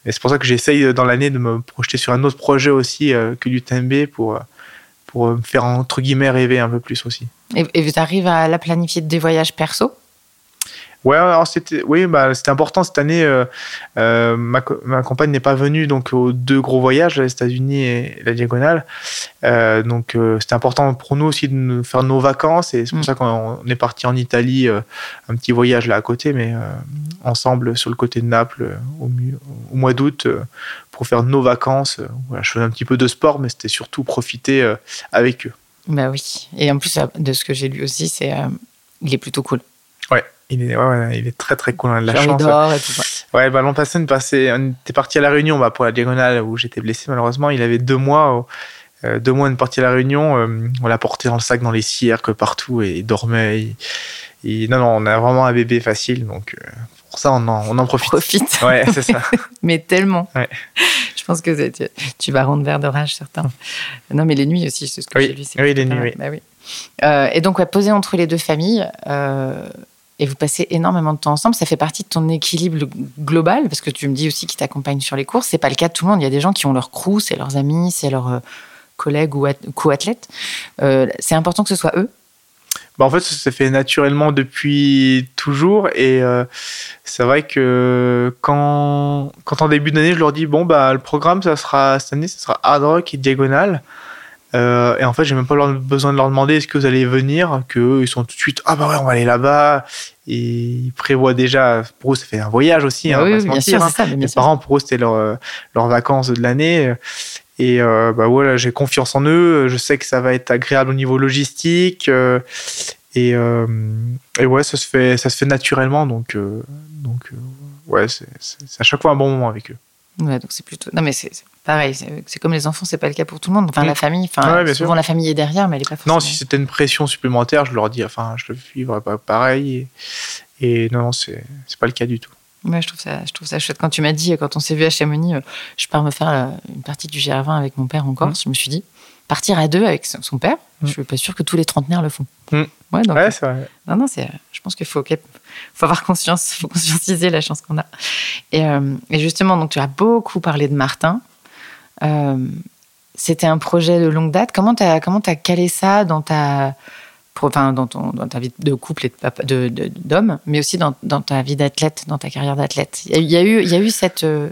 c'est pour ça que j'essaye dans l'année de me projeter sur un autre projet aussi que l'UTMB pour, pour me faire entre guillemets rêver un peu plus aussi. Et, et tu arrives à la planifier des voyages perso? Ouais, c'était, oui, bah, c'était important cette année. Euh, euh, ma, ma, compagne n'est pas venue donc aux deux gros voyages, les États-Unis et la Diagonale. Euh, donc c'était important pour nous aussi de faire nos vacances et c'est pour mm. ça qu'on est parti en Italie, un petit voyage là à côté, mais ensemble sur le côté de Naples au, au mois d'août pour faire nos vacances. Voilà, je faisais un petit peu de sport, mais c'était surtout profiter avec eux. Bah oui, et en plus de ce que j'ai lu aussi, c'est il est plutôt cool. Ouais. Il est, ouais, il est très très cool, on a de la chance. Et tout, ouais, bah, l'an passé, on, passait, on était parti à La Réunion bah, pour la diagonale où j'étais blessé malheureusement. Il avait deux mois. Euh, deux mois, on est parti à La Réunion. Euh, on l'a porté dans le sac, dans les que partout et il dormait. non, non, on a vraiment un bébé facile. Donc euh, pour ça, on en, on en profite. profite. Ouais, c'est ça. mais tellement. Ouais. Je pense que tu, tu, vas rendre vert de rage, certains. Non, mais les nuits aussi, c'est ce que j'ai lu. Oui, les nuits. Bah, oui. et donc, ouais, poser entre les deux familles et vous passez énormément de temps ensemble. Ça fait partie de ton équilibre global, parce que tu me dis aussi qu'ils t'accompagnent sur les courses. C'est pas le cas de tout le monde. Il y a des gens qui ont leur crew, c'est leurs amis, c'est leurs euh, collègues ou co-athlètes. Euh, c'est important que ce soit eux. Bah en fait, ça s'est fait naturellement depuis toujours. Et euh, c'est vrai que quand, en début d'année, je leur dis bon, bah, le programme, ça sera, cette année, ça sera hard rock et diagonale. Euh, et en fait, j'ai même pas besoin de leur demander est-ce que vous allez venir, que ils sont tout de suite ah bah ouais, on va aller là-bas. Et ils prévoient déjà, pour eux, ça fait un voyage aussi. Hein, oui, bien sûr, hein. ça, Les parents, pour eux, c'était leur, leurs vacances de l'année. Et euh, bah voilà, j'ai confiance en eux. Je sais que ça va être agréable au niveau logistique. Euh, et, et, ouais, ça se fait, ça se fait naturellement. Donc, donc ouais, c'est à chaque fois un bon moment avec eux. Ouais, donc c'est plutôt. Non, mais c'est pareil. C'est comme les enfants, c'est pas le cas pour tout le monde. Enfin, la famille, enfin, souvent la famille est derrière, mais elle est pas forcément. Non, si c'était une pression supplémentaire, je leur dis, enfin, je le vivrais pas pareil. Et, non, non, c'est pas le cas du tout. Ouais, je trouve ça, je trouve ça chouette. Quand tu m'as dit, quand on s'est vu à Chamonix, euh, je pars me faire euh, une partie du GR20 avec mon père encore, mmh. je me suis dit, partir à deux avec son père, mmh. je suis pas sûr que tous les trentenaires le font. Mmh. Ouais, ouais c'est vrai. Non, non, je pense qu'il faut faut avoir conscience, faut conscientiser la chance qu'on a. Et, euh, justement, donc tu as beaucoup parlé de Martin. Euh, c'était un projet de longue date. Comment tu as, comment as calé ça dans ta, enfin, dans, ton, dans ta vie de couple et d'homme, de, de, mais aussi dans, dans ta vie d'athlète, dans ta carrière d'athlète? Il y a eu, il y a eu cette, euh,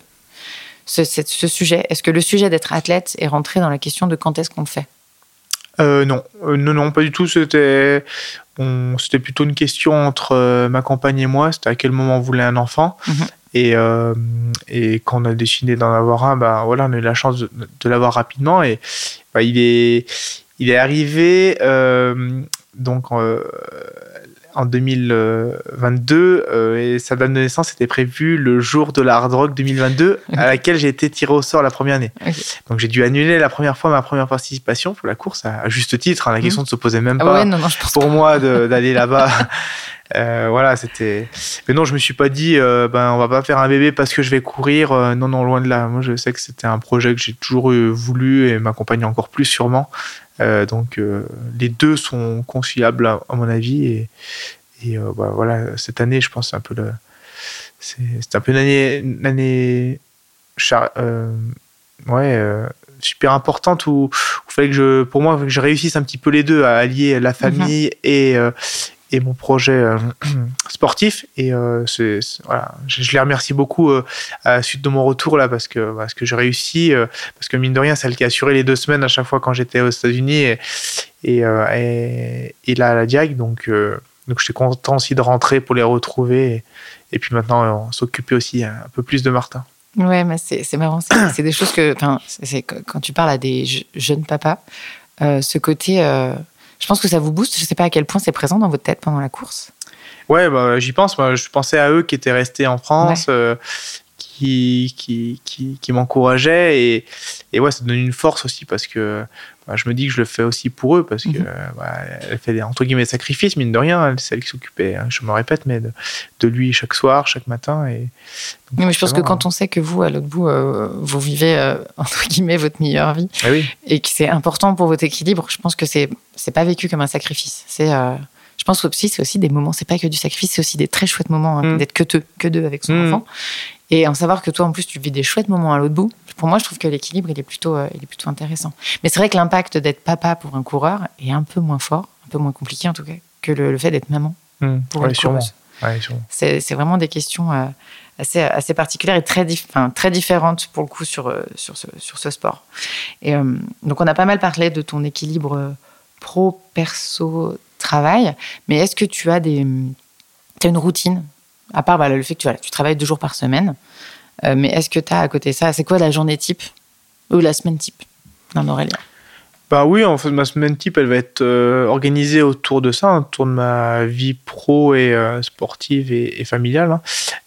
ce, ce sujet. Est-ce que le sujet d'être athlète est rentré dans la question de quand est-ce qu'on le fait? Euh, non, non, non, pas du tout. C'était, c'était plutôt une question entre ma compagne et moi. C'était à quel moment on voulait un enfant. Mhm. Et, euh, et quand on a décidé d'en avoir un, ben voilà, on a eu la chance de, l'avoir rapidement. Et bah, il, est, il est arrivé euh, donc euh, en 2022 euh, et sa date de naissance était prévue le jour de la Hard Rock 2022 à laquelle j'ai été tiré au sort la première année. Donc j'ai dû annuler la première fois ma première participation pour la course à, juste titre. Hein, la mhm. question ne se posait même ah pas pour moi d'aller là-bas. Euh, voilà, c'était. Mais non, je me suis pas dit, euh, ben, on va pas faire un bébé parce que je vais courir. Euh, non, non, loin de là. Moi, je sais que c'était un projet que j'ai toujours voulu et m'accompagner encore plus sûrement. donc, les deux sont conciliables à, mon avis et, et bah, voilà, cette année, je pense, c'est un peu le, c'est un peu une année, une année ouais, super importante où il fallait que je, pour moi, que je réussisse un petit peu les deux, à allier la famille mhm. et, et mon projet euh, sportif. Et euh, voilà, je, les remercie beaucoup euh, à la suite de mon retour là parce que parce que j'ai réussi parce que mine de rien, c'est elle qui a assuré les deux semaines à chaque fois quand j'étais aux États-Unis et et, et, là à la Diag. Donc donc j'étais content aussi de rentrer pour les retrouver et, puis maintenant on s'occuper aussi un peu plus de Martin. Ouais, mais c'est, marrant. C'est, des choses que, quand tu parles à des jeunes papas, ce côté, je pense que ça vous booste. Je ne sais pas à quel point c'est présent dans votre tête pendant la course. Ouais, bah, j'y pense. Moi, je pensais à eux qui étaient restés en France, euh, qui, qui, qui, qui m'encourageaient. Et, et ouais, ça donne une force aussi parce que bah, je me dis que je le fais aussi pour eux parce que mhm. bah, elle fait des entre guillemets sacrifices, mine de rien. C'est elle qui s'occupait, hein, je me répète, mais de, de, lui chaque soir, chaque matin. Et, mais je pense que quand on sait que vous, à l'autre bout, euh, vous vivez euh, entre guillemets votre meilleure vie ah oui. et que c'est important pour votre équilibre, je pense que c'est c'est pas vécu comme un sacrifice. C'est euh, je pense que c'est aussi des moments, c'est pas que du sacrifice, c'est aussi des très chouettes moments hein, mm. d'être que deux, que deux avec son mm. enfant. Et en savoir que toi, en plus, tu vis des chouettes moments à l'autre bout, pour moi, je trouve que l'équilibre, il, est plutôt, euh, il est plutôt intéressant. Mais c'est vrai que l'impact d'être papa pour un coureur est un peu moins fort, un peu moins compliqué en tout cas, que le, fait d'être maman mmh. pour une coureuse. c'est vraiment des questions euh, assez, assez particulières et très, très différentes pour le coup sur, euh, sur, ce, sur ce sport. Et donc, on a pas mal parlé de ton équilibre pro, perso, travail, mais est-ce que tu as, des, as une routine à part le fait que tu, travailles deux jours par semaine, euh, mais est-ce que tu as à côté ça, c'est quoi la journée type ou la semaine type d'un Aurélien bah oui, en fait, ma semaine type, elle va être euh, organisée autour de ça, autour de ma vie pro et euh, sportive et, familiale.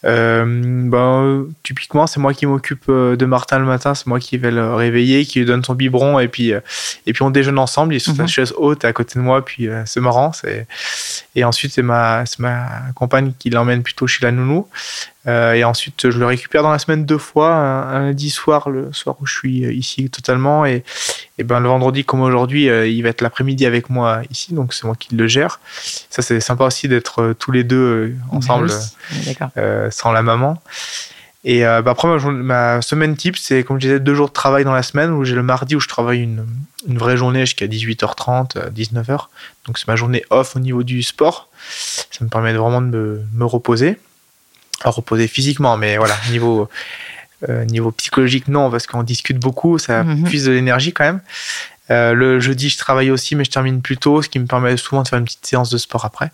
Hein. bah, typiquement, c'est moi qui m'occupe de Martin le matin, c'est moi qui vais le réveiller, qui lui donne son biberon, et puis, et puis on déjeune ensemble. Il est sur sa mhm. chaise haute à côté de moi, puis c'est marrant. Et ensuite, c'est ma, ma compagne qui l'emmène plutôt chez la nounou. Euh, et ensuite, je le récupère dans la semaine deux fois, un, lundi soir, le soir où je suis euh, ici totalement. Et, et ben, le vendredi, comme aujourd'hui, euh, il va être l'après-midi avec moi ici, donc c'est moi qui le gère. Ça, c'est sympa aussi d'être tous les deux ensemble, sans la maman. Et bah, après, ma, semaine type, c'est comme je disais, deux jours de travail dans la semaine, où j'ai le mardi où je travaille une, une vraie journée jusqu'à 18h30, 19h. Donc c'est ma journée off au niveau du sport. Ça me permet vraiment de me, me reposer reposer physiquement, mais voilà, niveau, euh, niveau psychologique, non, parce qu'on discute beaucoup, ça mm puise de l'énergie quand même. Euh, le jeudi, je travaille aussi, mais je termine plus tôt, ce qui me permet souvent de faire une petite séance de sport après.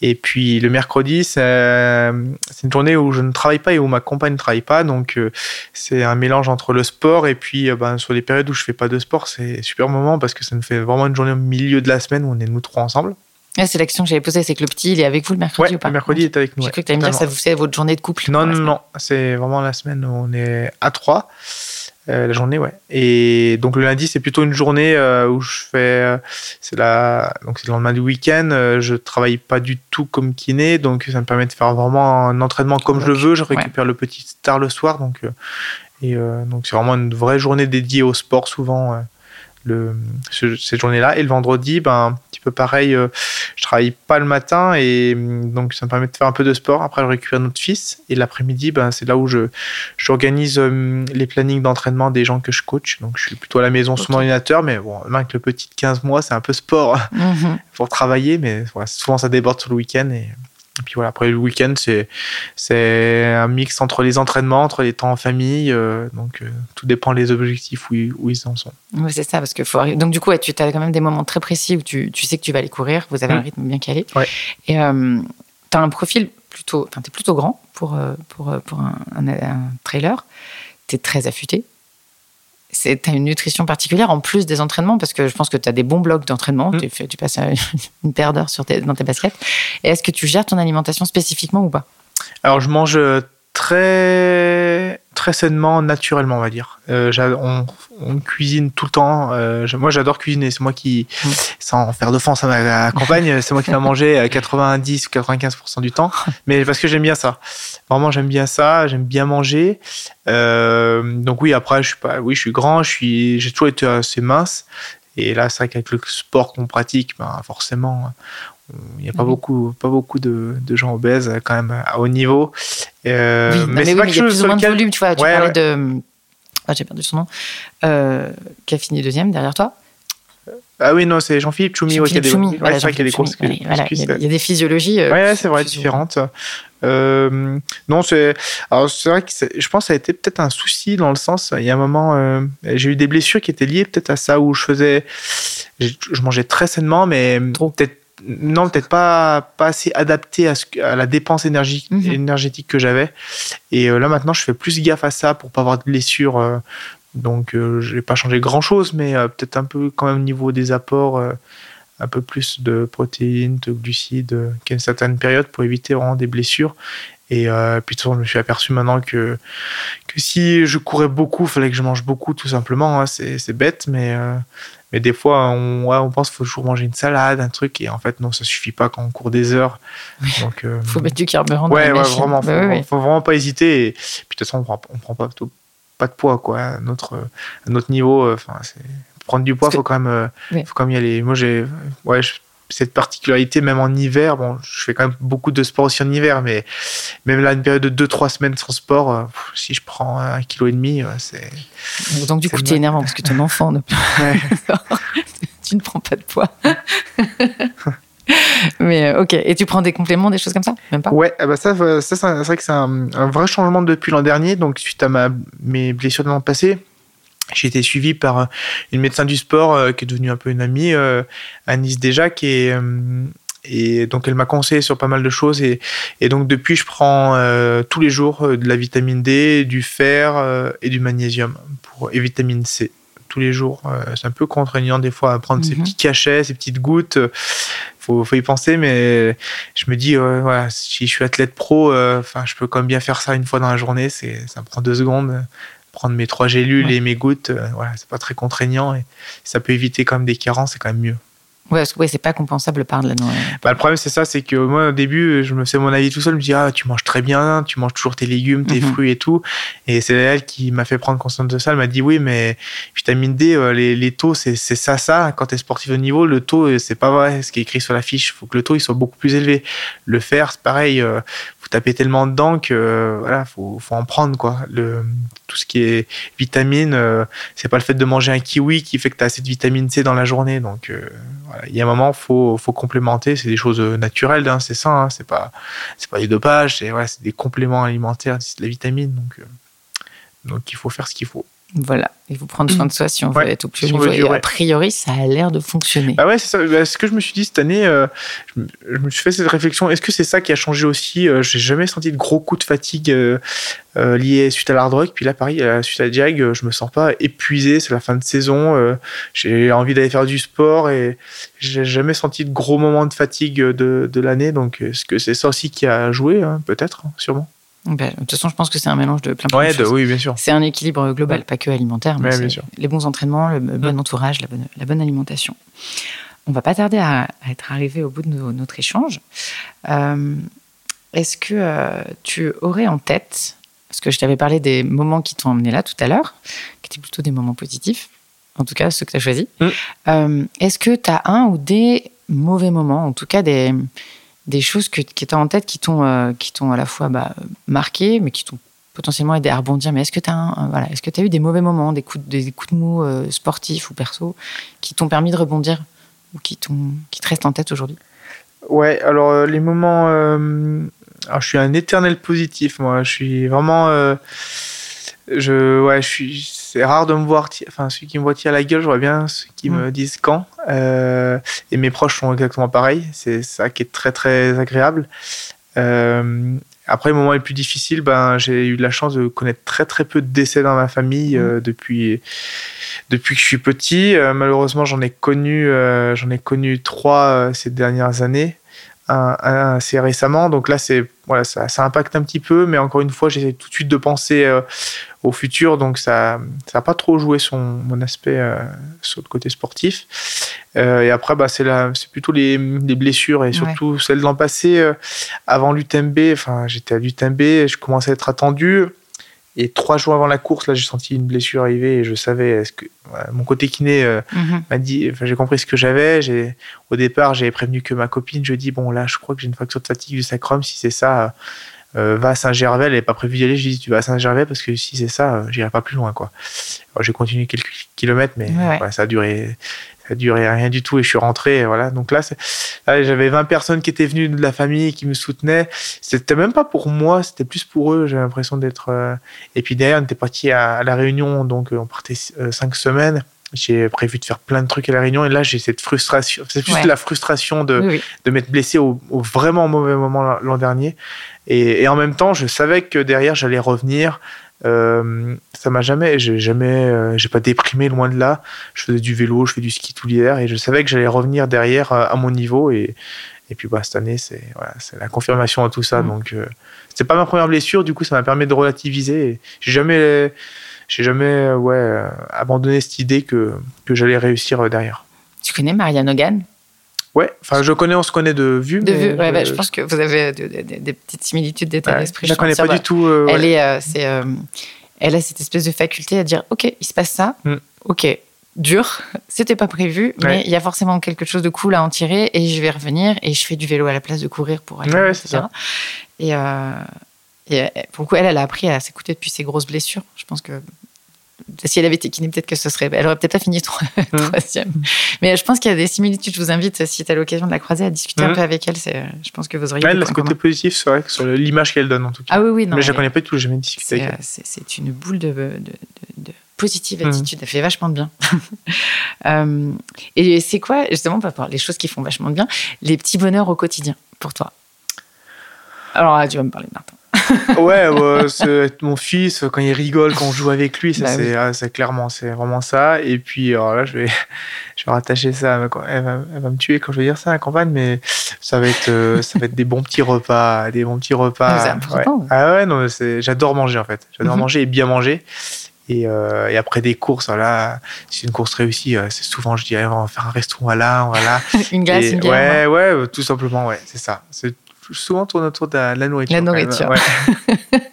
Et puis le mercredi, c'est une journée où je ne travaille pas et où ma compagne ne travaille pas. Donc euh, c'est un mélange entre le sport et puis ben, sur les périodes où je fais pas de sport, c'est super moment parce que ça me fait vraiment une journée au milieu de la semaine où on est nous trois ensemble c'est l'action que j'avais posée, c'est que le petit, il est avec vous le mercredi ou pas Le mercredi, il est avec nous. J'ai cru que tu allais me dire que ça vous fait votre journée de couple. Non, non, non. C'est vraiment la semaine où on est à trois. Euh, la journée, ouais. Et donc le lundi, c'est plutôt une journée euh, où je fais. Euh, c'est la, donc c'est le lendemain du week-end. je travaille pas du tout comme kiné, donc ça me permet de faire vraiment un entraînement comme je le veux. Je récupère le petit tard le soir, donc et donc c'est vraiment une vraie journée dédiée au sport souvent le, cette journée-là. Et le vendredi, ben, un petit peu pareil, euh, je travaille pas le matin et mm, donc ça me permet de faire un peu de sport. Après, je récupère notre fils et l'après-midi, ben, c'est là où je j'organise euh, les plannings d'entraînement des gens que je coach. Donc, je suis plutôt à la maison sur mon ordinateur, mais bon, même avec le petit de 15 mois, c'est un peu sport mhm. pour travailler, mais souvent ça déborde sur le week-end et et puis voilà, après le week-end, c'est, c'est un mix entre les entraînements, entre les temps en famille. Euh, donc euh, tout dépend des objectifs où, où ils en sont. Oui, c'est ça, parce que faut Donc du coup, tu as quand même des moments très précis où tu, tu sais que tu vas aller courir, vous avez un mmh. rythme bien calé. Et euh, tu as un profil plutôt. Enfin, tu es plutôt grand pour, pour, pour un, un, un trailer. Tu es très affûté as une nutrition particulière en plus des entraînements parce que je pense que tu as des bons blocs d'entraînement, mm. tu, tu, passes une paire d'heures dans tes baskets. Et est-ce que tu gères ton alimentation spécifiquement ou pas? Alors je mange euh, très très sainement, naturellement, on va dire. Euh, on, cuisine tout le temps. Euh, moi, j'adore cuisiner. C'est moi qui, mm. sans faire d'offense à ma compagne, c'est moi qui va manger 90 ou 95% du temps. Mais parce que j'aime bien ça. Vraiment, j'aime bien ça. J'aime bien manger. Euh, donc oui, après, je suis pas, oui, je suis grand. Je suis, j'ai toujours été assez mince. Et là, c'est vrai qu'avec le sport qu'on pratique, ben, forcément, il n'y a pas mhm. beaucoup, pas beaucoup de, de, gens obèses quand même à haut niveau. Euh, oui, mais, pas il y a plus ou moins de volume. Tu vois, tu parlais de. Ah, j'ai perdu son nom. Euh, qui a fini deuxième derrière toi ah oui, non, c'est Jean-Philippe Choumi. Jean. Ouais, c'est vrai qu'il y a des courses. il, y a, des physiologies. Euh, ouais, c'est vrai, différentes. Euh, non, c'est. Alors, c'est vrai que je pense que ça a été peut-être un souci dans le sens. Il y a un moment, euh, j'ai eu des blessures qui étaient liées peut-être à ça où je faisais. Je mangeais très sainement, mais peut-être non, peut-être pas, pas assez adapté à, ce, à la dépense énergie, mhm. énergétique que j'avais. Et euh, là, maintenant, je fais plus gaffe à ça pour pas avoir de blessures. Euh, donc, euh, je n'ai pas changé grand-chose, mais peut-être un peu quand même au niveau des apports, un peu plus de protéines, de glucides, qu'à une certaine période pour éviter vraiment des blessures. Et puis, de toute façon, je me suis aperçu maintenant que, que si je courais beaucoup, il fallait que je mange beaucoup, tout simplement. Hein. c'est bête, mais mais des fois, on, ouais, on pense qu'il faut toujours manger une salade, un truc, et en fait, non, ça suffit pas quand on court des heures. Donc, euh, faut mettre du carburant. Ouais, dans ouais, vraiment. Bah faut, faut, vraiment pas hésiter. Et puis de toute façon, on prend, on prend pas, pas de poids, quoi. À notre, à notre niveau, euh, enfin, prendre du poids, il faut quand même, euh, faut quand même y aller. Moi, j'ai, ouais, je, cette particularité, même en hiver, bon, je fais quand même beaucoup de sport aussi en hiver, mais même là, une période de 2-3 semaines sans sport, euh, si je prends un kilo et demi, c'est. Donc, du coup, tu es énervant parce que ton enfant ne. tu ne prends pas de poids. Mais euh, ok, et tu prends des compléments, des choses comme ça? Même pas? Ouais, ah bah ça, ça c'est vrai que c'est un, un, vrai changement depuis l'an dernier. Donc, suite à ma, mes blessures de l'an passé, j'ai été suivi par euh, une médecin du sport euh, qui est devenue un peu une amie, euh, Anis déjà, qui est et donc elle m'a conseillé sur pas mal de choses et, et donc depuis je prends tous les jours de la vitamine D, du fer et du magnésium pour et vitamine C tous les jours. c'est un peu contraignant des fois à prendre ces mhm. petits cachets, ces petites gouttes. Faut, faut y penser, mais je me dis voilà si je suis athlète pro, enfin je peux quand même bien faire ça une fois dans la journée. C'est ça me prend deux secondes prendre mes trois gélules et mes gouttes, euh, voilà, c'est pas très contraignant et ça peut éviter quand même des carences, c'est quand même mieux. Ouais, ouais c'est pas compensable par de la nourriture. Bah, le problème, c'est ça, c'est que moi, au début, je me fais mon avis tout seul. Je me dis, ah, tu manges très bien, tu manges toujours tes légumes, tes mhm. fruits et tout. Et c'est elle qui m'a fait prendre conscience de ça. Elle m'a dit, oui, mais vitamine D, euh, les, les taux, c'est ça, ça. Quand tu es sportif de niveau, le taux, euh, c'est pas vrai ce qui est écrit sur la fiche. Il faut que le taux, il soit beaucoup plus élevé. Le fer, c'est pareil taper tellement dedans que voilà, faut, faut en prendre quoi. Le, tout ce qui est vitamine, euh, c'est pas le fait de manger un kiwi qui fait que tu as cette vitamine C dans la journée. Donc euh, voilà, il y a un moment faut faut complémenter, c'est des choses naturelles, hein, c'est ça, hein, c'est pas c'est pas du dopage, c'est voilà, c'est des compléments alimentaires, c'est de la vitamine donc euh, donc il faut faire ce qu'il faut. Voilà, il faut prendre soin de soi si on veut être au plus haut niveau. a priori, ça a l'air de fonctionner. Ah ouais, c'est ça. Bah, ce que je me suis dit cette année, euh, je, me suis fait cette réflexion. Est-ce que c'est ça qui a changé aussi euh, J'ai jamais senti de gros coups de fatigue euh, liés suite à l'hard rock. Puis là, pareil, suite à Jag, je me sens pas épuisé. C'est la fin de saison. j'ai envie d'aller faire du sport et j'ai jamais senti de gros moments de fatigue de, de l'année. Donc, est-ce que c'est ça aussi qui a joué hein, Peut-être, hein, sûrement. Ben, de toute façon, je pense que c'est un mélange de plein, de choses. Oui, bien sûr. C'est un équilibre global, pas que alimentaire, mais les bons entraînements, le bon mm. entourage, la bonne, la bonne alimentation. On va pas tarder à, être arrivé au bout de notre échange. Euh, est-ce que euh, tu aurais en tête, parce que je t'avais parlé des moments qui t'ont emmené là tout à l'heure, qui étaient plutôt des moments positifs, en tout cas ceux que tu as choisis, mm. euh, est-ce que tu as un ou des mauvais moments, en tout cas des des choses que, qui étaient en tête qui t'ont euh, qui t'ont à la fois bah, marqué, mais qui t'ont potentiellement aidé à rebondir. Mais est-ce que tu as, voilà, que as eu des mauvais moments, des coups, des coups de mou euh, sportifs ou perso, qui t'ont permis de rebondir ou qui, qui te restent en tête aujourd'hui? Ouais, alors euh, les moments. alors, je suis un éternel positif, moi. Je suis vraiment. je, ouais, je suis c'est rare de me voir, enfin, celui qui me voit tirer la gueule, j'aurais bien ceux qui me mm. disent quand. Euh, et mes proches sont exactement pareils. C'est ça qui est très, très agréable. Euh, après, les moments les plus difficiles, ben, j'ai eu la chance de connaître très, très peu de décès dans ma famille mm. euh, depuis, depuis que je suis petit. malheureusement, j'en ai connu, j'en ai connu trois ces dernières années assez récemment. Donc là, c'est voilà, ça, ça, impacte un petit peu, mais encore une fois, j'essaie tout de suite de penser euh, au futur, donc ça n'a pas trop joué son mon aspect euh, sur le côté sportif. Euh, et après, bah, c'est c'est plutôt les, les, blessures et surtout celles de l'an passé. avant l'UTMB, enfin, j'étais à l'UTMB, je commençais à être attendu. Et trois jours avant la course, là, j'ai senti une blessure arriver et je savais est-ce que mon côté kiné euh, Mhm. m'a dit, enfin, j'ai compris ce que j'avais. J'ai, au départ, j'avais prévenu que ma copine. Je dis bon là, je crois que j'ai une fracture de fatigue du sacrum. Si c'est ça, euh, va à Saint-Gervais. Elle n'avait pas prévu d'y aller. Je dis tu vas à Saint-Gervais parce que si c'est ça, euh, j'irai pas plus loin quoi. Alors, j'ai continué quelques kilomètres, mais Ouais, ouais. voilà, ça a duré. Ça a duré rien du tout et je suis rentré. Voilà. Donc là, là, j'avais 20 personnes qui étaient venues de la famille qui me soutenaient. C'était même pas pour moi, c'était plus pour eux. J'ai l'impression d'être. euh, Et puis derrière, on était parti à, à la Réunion, donc euh, on partait euh, cinq semaines. J'ai prévu de faire plein de trucs à la Réunion et là, j'ai cette frustration. C'est plus Ouais. la frustration de, oui. de m'être blessé au, au vraiment mauvais moment l'an dernier. Et, et en même temps, je savais que derrière, j'allais revenir. Euh, ça m'a jamais, j'ai jamais, euh, j'ai pas déprimé loin de là. Je faisais du vélo, je fais du ski tout l'hiver et je savais que j'allais revenir derrière euh, à mon niveau. Et, et puis bah, cette année, c'est voilà, c'est la confirmation à tout ça. Mm. Donc, euh, c'était pas ma première blessure. Du coup, ça m'a permis de relativiser. J'ai jamais, j'ai jamais, ouais, euh, abandonné cette idée que que j'allais réussir derrière. Tu connais Marianne Hogan? Ouais, enfin, je connais, on se connaît de vue. de mais vue Ouais, bah, Je pense que vous avez de- de- de- des petites similitudes d'état Ouais, d'esprit. je la connais pas du tout. euh, Elle ouais. est, euh, c'est, euh, elle a cette espèce de faculté à dire, ok, il se passe ça, Mm. ok, dur, c'était pas prévu, mais il y a forcément quelque chose de cool à en tirer et je vais revenir et je fais du vélo à la place de courir pour aller, Ouais, c'est ça. Et, euh, et euh, pour le coup, elle, elle a appris à s'écouter depuis ses grosses blessures. Je pense que si elle avait été kiné, peut-être que ce serait, elle aurait peut-être pas fini tro- troisième. Mais je pense qu'il y a des similitudes. Je vous invite, si tu as l'occasion de la croiser, à discuter un peu avec elle. C'est, je pense que vous auriez Ouais, des le points côté positif, c'est vrai, sur l'image qu'elle donne en tout cas. Ah oui, oui, non. mais je la elle- connais pas du tout, jamais discuté avec euh, elle. c'est- une boule de, de, de- de positive Mhm. attitude. Elle fait vachement de bien. Euh, et c'est quoi, justement, par rapport les choses qui font vachement de bien, les petits bonheurs au quotidien pour toi? Alors, tu vas me parler de Martin. Ouais, ouais, c'est mon fils, quand il rigole, quand on joue avec lui, ça, Bah c'est, oui. ah, c'est clairement, c'est vraiment ça. Et puis, alors là, je vais, je vais rattacher ça. à ma- Elle va, elle va me tuer quand je vais dire ça à la campagne, mais ça va être, euh, ça va être des bons petits repas, des bons petits repas. Ah, c'est important. Ouais. Ah ouais, non, c'est, j'adore manger en fait. J'adore Mhm. manger et bien manger. Et, euh, et après des courses, voilà, si une course réussie, euh, c'est souvent je dis, on va faire un restaurant là, on va là. Une glace, Et une bière. ouais, ouais, euh, tout simplement, ouais, c'est ça. C'est souvent tourne autour de la, nourriture. La nourriture. ouais.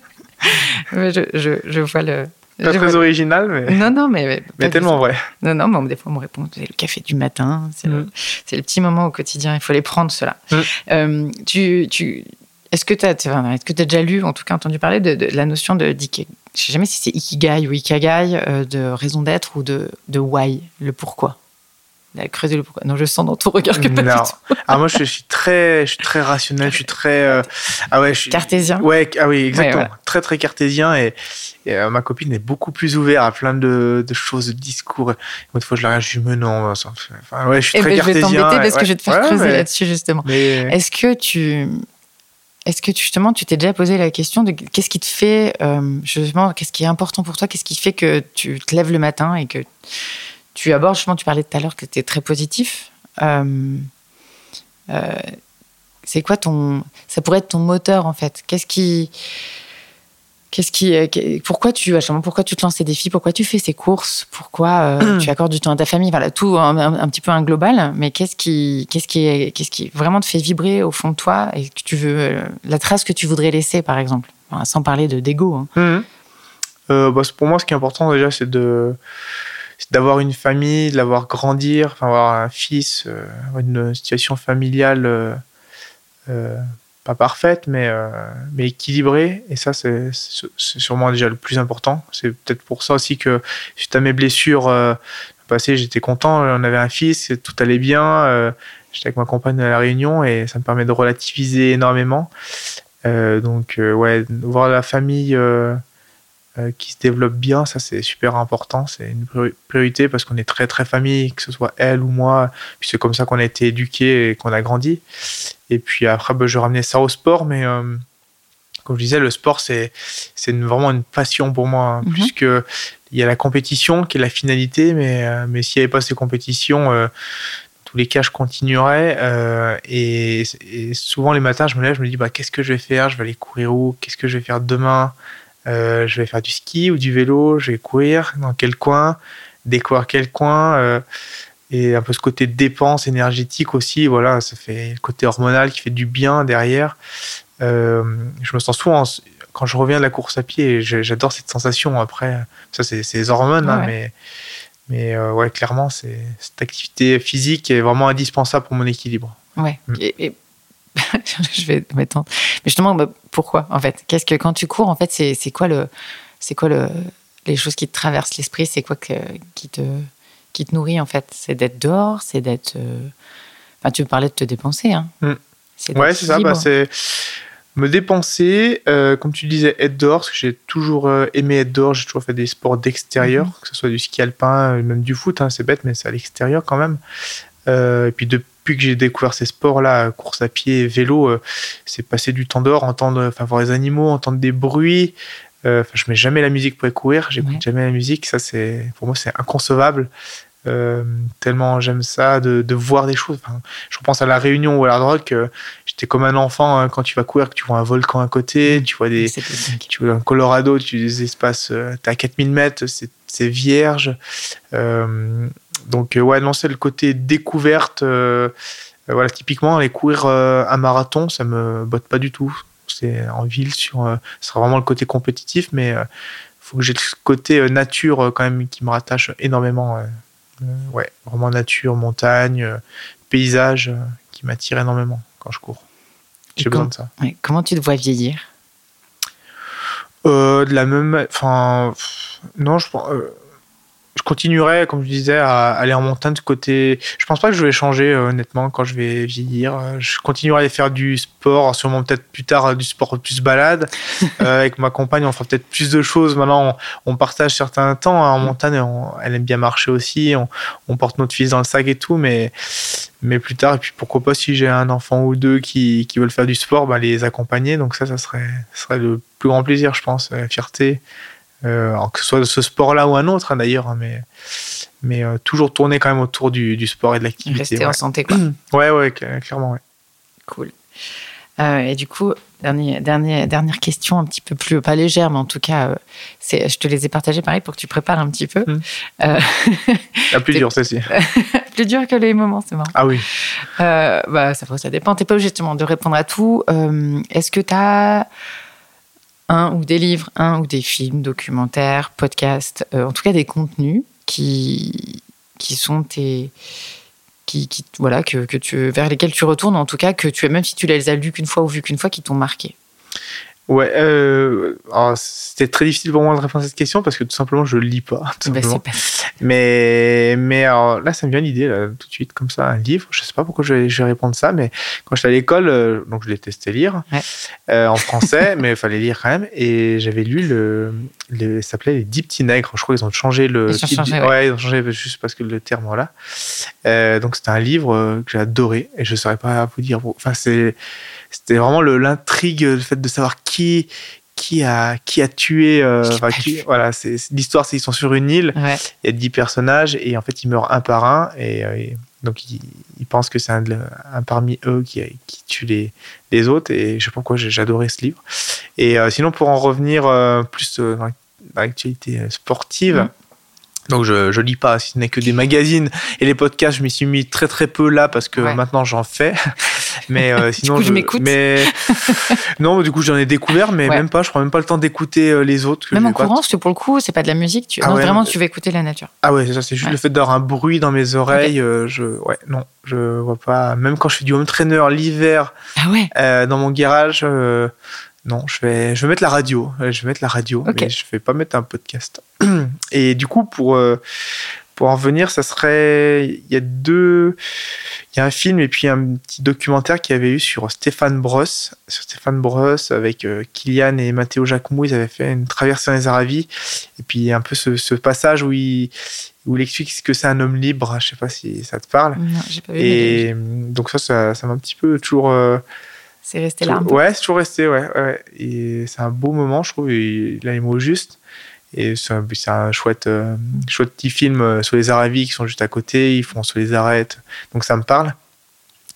Je, je, je vois le. Pas je très vois- original, mais, Non, non, mais. mais tellement vrai. Non, non, mais des fois, on me répond c'est le café du matin, c'est le, Mm. le petit moment au quotidien, il faut les prendre, ceux-là. Mm. Euh, tu, tu, est-ce que tu as, est-ce que as déjà lu, en tout cas entendu parler de, de la notion de. d'ike- Je sais jamais si c'est ikigai ou ikagai, euh, de raison d'être ou de, de why, le pourquoi? Creuser le pourquoi. Non, je sens dans ton regard que pas Non. du tout. Ah, moi, je, suis très, je suis très rationnel, je suis très. euh, ah ouais, je suis. Cartésien. Ouais, ah oui, exactement. Ouais, voilà. Très, très cartésien. Et, et, euh, ma copine est beaucoup plus ouverte à plein de, de choses, de discours. Une fois, je la regarde, je non, enfin, ouais, je suis Eh très ben, je vais cartésien. t'embêter parce ouais. que je vais te faire Ouais, creuser mais- là-dessus, justement. Mais, Est-ce que tu. Est-ce que justement, tu t'es déjà posé la question de qu'est-ce qui te fait, euh, justement, qu'est-ce qui est important pour toi, qu'est-ce qui fait que tu te lèves le matin et que tu abordes, justement, tu parlais tout à l'heure que tu es très positif. Euh, euh, c'est quoi ton. Ça pourrait être ton moteur, en fait? Qu'est-ce qui. Qu'est-ce qui, euh, pourquoi tu, pourquoi tu te lances ces défis, pourquoi tu fais ces courses, pourquoi euh, tu accordes du temps à ta famille, voilà tout un, un- un petit peu un global. Mais qu'est-ce qui, qu'est-ce qui, est- qu'est-ce qui vraiment te fait vibrer au fond de toi et que tu veux euh, la trace que tu voudrais laisser, par exemple, Enfin, sans parler de d'ego. hein. Euh, bah, pour moi, ce qui est important déjà, c'est de d'avoir une famille, de l'avoir grandir, avoir un fils, euh, une situation familiale euh, euh, pas parfaite, mais, euh, mais équilibrée. Et ça, c'est sûrement déjà le plus important. C'est peut-être pour ça aussi que suite à mes blessures passées, j'étais content. On avait un fils, tout allait bien. J'étais avec ma compagne à la Réunion et ça me permet de relativiser énormément. Donc, ouais, voir la famille euh, qui se développe bien, ça c'est super important. C'est une priori- priorité parce qu'on est très très famille, que ce soit elle ou moi. Puis c'est comme ça qu'on a été éduqué et qu'on a grandi. Et puis après, bah, je ramenais ça au sport, mais euh, comme je disais, le sport c'est vraiment une passion pour moi, hein, Mhm. puisque il y a la compétition qui est la finalité, mais euh, mais s'il n'y avait pas ces compétitions euh, tous les cas, je continuerais. euh, et, et souvent, les matins, je me lève, je me dis, bah, qu'est-ce que je vais faire? Je vais aller courir où? Qu'est-ce que je vais faire demain? Euh, Je vais faire du ski ou du vélo Je vais courir Dans quel coin Découvrir quel coin euh, Et un peu ce côté dépense énergétique aussi. Voilà, ça fait le côté hormonal qui fait du bien derrière. Euh, je me sens souvent quand je reviens de la course à pied, j'adore cette sensation. Après, ça, c'est les hormones, hein, mais, mais ouais, clairement, cette activité physique est vraiment indispensable pour mon équilibre. Ouais. Mm. Et, je vais m'étendre. Mais justement, bah, pourquoi en fait? Qu'est-ce que quand tu cours, en fait, c'est quoi le, c'est quoi le, les choses qui te traversent l'esprit? C'est quoi que, qui te, qui te nourrit en fait? C'est d'être dehors, c'est d'être. Euh, enfin, tu parlais de te dépenser. Hein. Mm. Ouais, c'est ça. Bah, c'est me dépenser, euh, comme tu disais, être dehors, parce que j'ai toujours euh, aimé être dehors, j'ai toujours fait des sports d'extérieur, mm-hmm. que ce soit du ski alpin, même du foot, hein, c'est bête, mais c'est à l'extérieur quand même. et puis depuis depuis que j'ai découvert ces sports-là, course à pied, vélo, euh, c'est passer du temps dehors, entendre, enfin, voir les animaux, entendre des bruits. Euh, enfin, je mets jamais la musique pour courir, j'écoute jamais la musique. Ça, c'est pour moi, c'est inconcevable. Euh, tellement j'aime ça de, voir des choses. je repense à la Réunion ou à la Rock. J'étais comme un enfant hein, quand tu vas courir, que tu vois un volcan à côté, tu vois des, tu vois un Colorado, tu des espaces, à 4000 mètres, c'est vierge. Donc, euh, ouais, non, c'est le côté découverte. Euh, euh, voilà, typiquement, aller courir un marathon, ça me botte pas du tout. C'est en ville, sur, ce sera vraiment le côté compétitif, mais il faut que j'ai le côté nature quand même qui me rattache énormément. ouais, vraiment nature, montagne, paysage qui m'attire énormément quand je cours. J'ai besoin de ça. comment tu te vois vieillir? De la même. Enfin, non, je pense je continuerai, comme je disais, à aller en montagne de côté. Je pense pas que je vais changer, euh, honnêtement, quand je vais vieillir. Euh, je continuerai à aller faire du sport, sûrement peut-être plus tard euh, du sport plus balade. avec ma compagne, on fera peut-être plus de choses. Maintenant, on, partage certains temps. Hein. En montagne, elle aime bien marcher aussi. On, porte notre fils dans le sac et tout, mais, mais plus tard. Et puis pourquoi pas, si j'ai un enfant ou deux qui, qui veulent faire du sport, bah, les accompagner. Donc ça, ça serait, ça serait le plus grand plaisir, je pense, la fierté. Euh, que ce soit de ce sport-là ou un autre hein, d'ailleurs, hein, mais, mais euh, toujours tourner quand même autour du, sport et de l'activité. Rester en santé, quoi. ouais, ouais, clairement, ouais. Cool. Euh, et du coup, dernier, dernier, dernière question, un petit peu plus, pas légère, mais en tout cas, c'est, je te les ai partagées pareil pour que tu prépares un petit peu. Hmm. La plus dure, celle-ci. plus dure que les moments, c'est marrant. Ah oui. bah, ça, ça dépend. Tu n'es pas obligé de répondre à tout. est-ce que tu as un ou des livres, un ou des films, documentaires, podcasts, euh, en tout cas des contenus qui, qui sont tes. Qui, qui voilà, que, que, tu, vers lesquels tu retournes, en tout cas, que tu, même si tu les as lus qu'une fois ou vus qu'une fois, qui t'ont marqué. Ouais, euh, c'était très difficile pour moi de répondre à cette question parce que tout simplement je lis pas. Bah, pas... Mais mais alors là ça me vient l'idée tout de suite comme ça un livre. Je sais pas pourquoi je vais, je vais répondre ça, mais quand j'étais à l'école, euh, donc je l'ai testé lire euh, en français, mais il fallait lire quand même. Et j'avais lu le, le ça s'appelait les dix petits nègres. Je crois qu'ils ont changé le. Ils ont changé, ouais. ils ont changé juste parce que le terme voilà. Donc c'était un livre que j'ai adoré et je saurais pas vous dire. Enfin c'est c'était vraiment l'intrigue, le, fait de savoir qui qui a qui a tué euh, voilà c'est l'histoire c'est ils sont sur une île il y a dix personnages et en fait ils meurent un par un et, euh, donc ils, pensent que c'est un, parmi eux qui, qui tue les, les autres et je sais pas pourquoi adoré ce livre et euh, sinon pour en revenir plus dans l'actualité sportive mm. Donc je, je lis pas, si ce n'est que des magazines et les podcasts, je m'y suis mis très très peu là parce que maintenant j'en fais. Mais euh, sinon, du coup, je, m'écoute. Mais non, du coup j'en ai découvert, mais même pas. Je prends même pas le temps d'écouter euh, les autres. même en courant, parce que pour le coup, c'est pas de la musique. Tu... Ah non, vraiment, tu veux écouter la nature. Ah ouais, c'est ça. C'est juste le fait d'avoir un bruit dans mes oreilles. Euh, je, ouais, non, je vois pas. Même quand je fais du home trainer l'hiver, ah ouais. dans mon garage. Non, je vais, je vais mettre la radio. Je vais mettre la radio, mais je vais pas mettre un podcast. Et du coup, pour, pour en venir, ça serait. Il y a deux. Il y a un film et puis un petit documentaire qu'il y avait eu sur Stéphane Brosse. Sur Stéphane Brosse, avec euh, Kylian et Matteo Jacomou, ils avaient fait une traversée dans les Aravis. Et puis un peu ce, ce passage où il, où il explique que c'est un homme libre. Je sais pas si ça te parle. Non, j'ai pas vu. Et donc, ça, ça m'a un petit peu toujours. Euh, c'est resté là. Ouais, c'est toujours resté, ouais. ouais. Et c'est un beau moment, je trouve. Il a les mots justes. Et c'est un, chouette, euh, chouette petit film euh, sur les Aravis qui sont juste à côté. Ils font sur les arêtes. Donc ça me parle.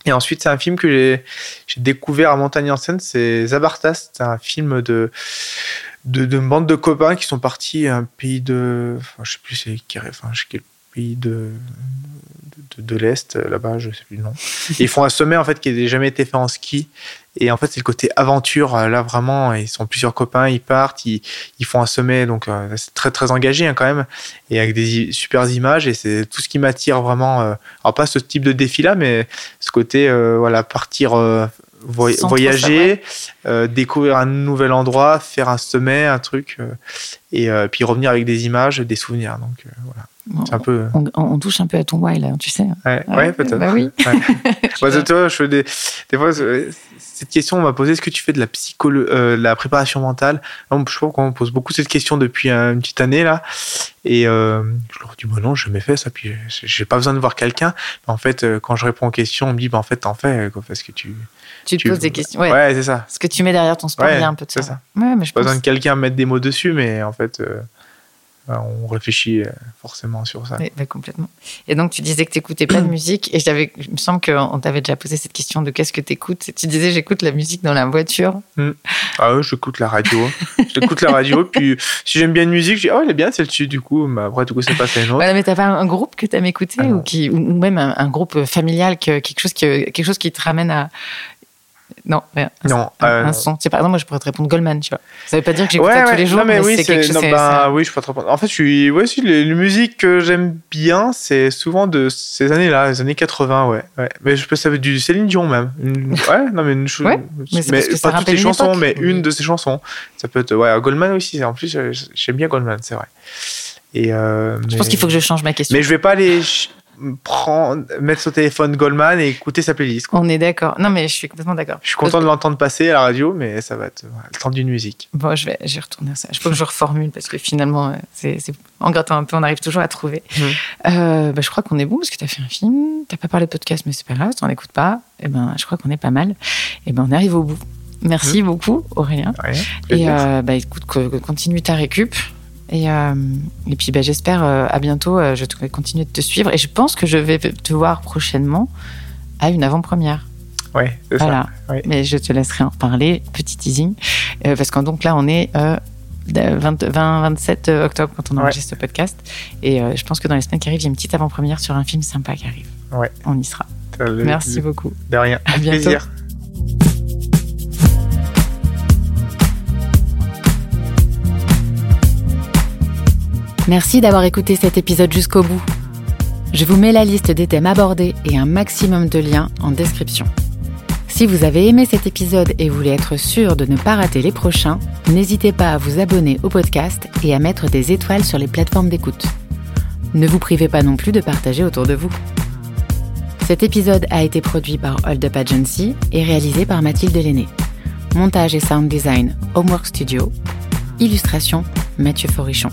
Et ensuite, c'est un film que j'ai découvert à Montagne en Seine. C'est Zabartas. C'est un film de, de, de, bande de copains qui sont partis à un pays de. Enfin, je sais plus c'est enfin, quel pays de, de, de l'Est, là-bas, je sais plus le nom. ils font un sommet en fait qui n'a jamais été fait en ski Et en fait, c'est le côté aventure. Là, vraiment, ils sont plusieurs copains, ils partent, ils, ils font un sommet, donc c'est très très engagé hein, quand même, et avec des super images. Et c'est tout ce qui m'attire vraiment. alors pas ce type de défi-là, mais ce côté, voilà, partir voyager, euh, découvrir un nouvel endroit, faire un sommet, un truc, euh, et euh, puis revenir avec des images, des souvenirs. Donc voilà. C'est un peu... on, touche un peu à ton why là, tu sais. Ouais, ouais peut-être. Bah oui. Ouais. toi, je des, des fois, cette question, on m'a posé est-ce que tu fais de la la préparation mentale? Je crois qu'on me pose beaucoup cette question depuis une petite année là, et je leur dis bon non, je me fais ça, puis j'ai pas besoin de voir quelqu'un. En fait, quand je réponds aux questions, on me dit bah, en fait, t'en fais parce que tu tu te poses des questions. Ouais, c'est ça. Ce que tu mets derrière ton sport, il y a un peu de ça. ça. Ouais, mais je pas besoin de quelqu'un mettre des mots dessus, mais en fait, euh, on réfléchit euh, forcément sur ça. Oui, bah, complètement. Et donc, tu disais que tu n'écoutais pas de musique, et j'avais, il me semble qu'on t'avait déjà posé cette question de qu'est-ce que tu écoutes. Tu disais, j'écoute la musique dans la voiture. Hmm. Ah oui, j'écoute la radio. j'écoute la radio, puis si j'aime bien une musique, je dis, oh, elle est bien celle-ci, du coup. Mais après, du coup, c'est pas autre. Ouais, mais t'as pas un groupe que tu aimes écouter, ah ou, qui, ou même un, groupe familial, que, quelque, chose que, quelque chose qui te ramène à non, rien. Non, un, euh, son. C'est par exemple, moi, je pourrais te répondre Goldman, tu vois. Ça veut pas dire que j'écoute ouais, tous les jours, non, mais, oui, c'est quelque chose. bah, oui, je peux te répondre. En fait, je suis, ouais, si, les, musiques que j'aime bien, c'est souvent de ces années-là, les années 80, ouais. ouais. Mais je peux ça veut du Céline Dion même. ouais, non, mais une chose. ouais, mais, mais pas toutes les chansons, mais une de ses chansons. Ça peut être, ouais, Goldman aussi. En plus, j'aime bien Goldman, c'est vrai. Et euh, je pense qu'il faut que je change ma question. Mais je vais pas aller prendre, mettre son téléphone Goldman et écouter sa playlist. On est d'accord. Non, mais je suis complètement d'accord. Je suis content de l'entendre passer à la radio, mais ça va être le temps d'une musique. Bon, je vais, j'ai retourner ça. Je peux que je reformule parce que finalement, c'est, en grattant un peu, on arrive toujours à trouver. Mmh. Euh, bah, je crois qu'on est bon parce que tu as fait un film. Tu pas parlé de podcast, mais c'est pas grave, tu n'en écoutes pas. Et eh ben, je crois qu'on est pas mal. Et eh ben, on arrive au bout. Merci mmh. beaucoup, Aurélien. et euh, bah, écoute, continue ta récup. Et, euh, et puis bah, j'espère euh, à bientôt, euh, je vais continuer de te suivre. Et je pense que je vais te voir prochainement à une avant-première. Oui, c'est ça. Mais je te laisserai en parler, petit teasing. parce que donc là, on est 20-27 octobre quand on enregistre ce podcast. Et je pense que dans les semaines qui arrivent, il y a une petite avant-première sur un film sympa qui arrive. Ouais. On y sera. Merci beaucoup. De rien. À bientôt. Plaisir. Merci d'avoir écouté cet épisode jusqu'au bout. Je vous mets la liste des thèmes abordés et un maximum de liens en description. Si vous avez aimé cet épisode et voulez être sûr de ne pas rater les prochains, n'hésitez pas à vous abonner au podcast et à mettre des étoiles sur les plateformes d'écoute. Ne vous privez pas non plus de partager autour de vous. Cet épisode a été produit par Hold Up Agency et réalisé par Mathilde Lenné. Montage et sound design Homework Studio. Illustration Mathieu Forichon.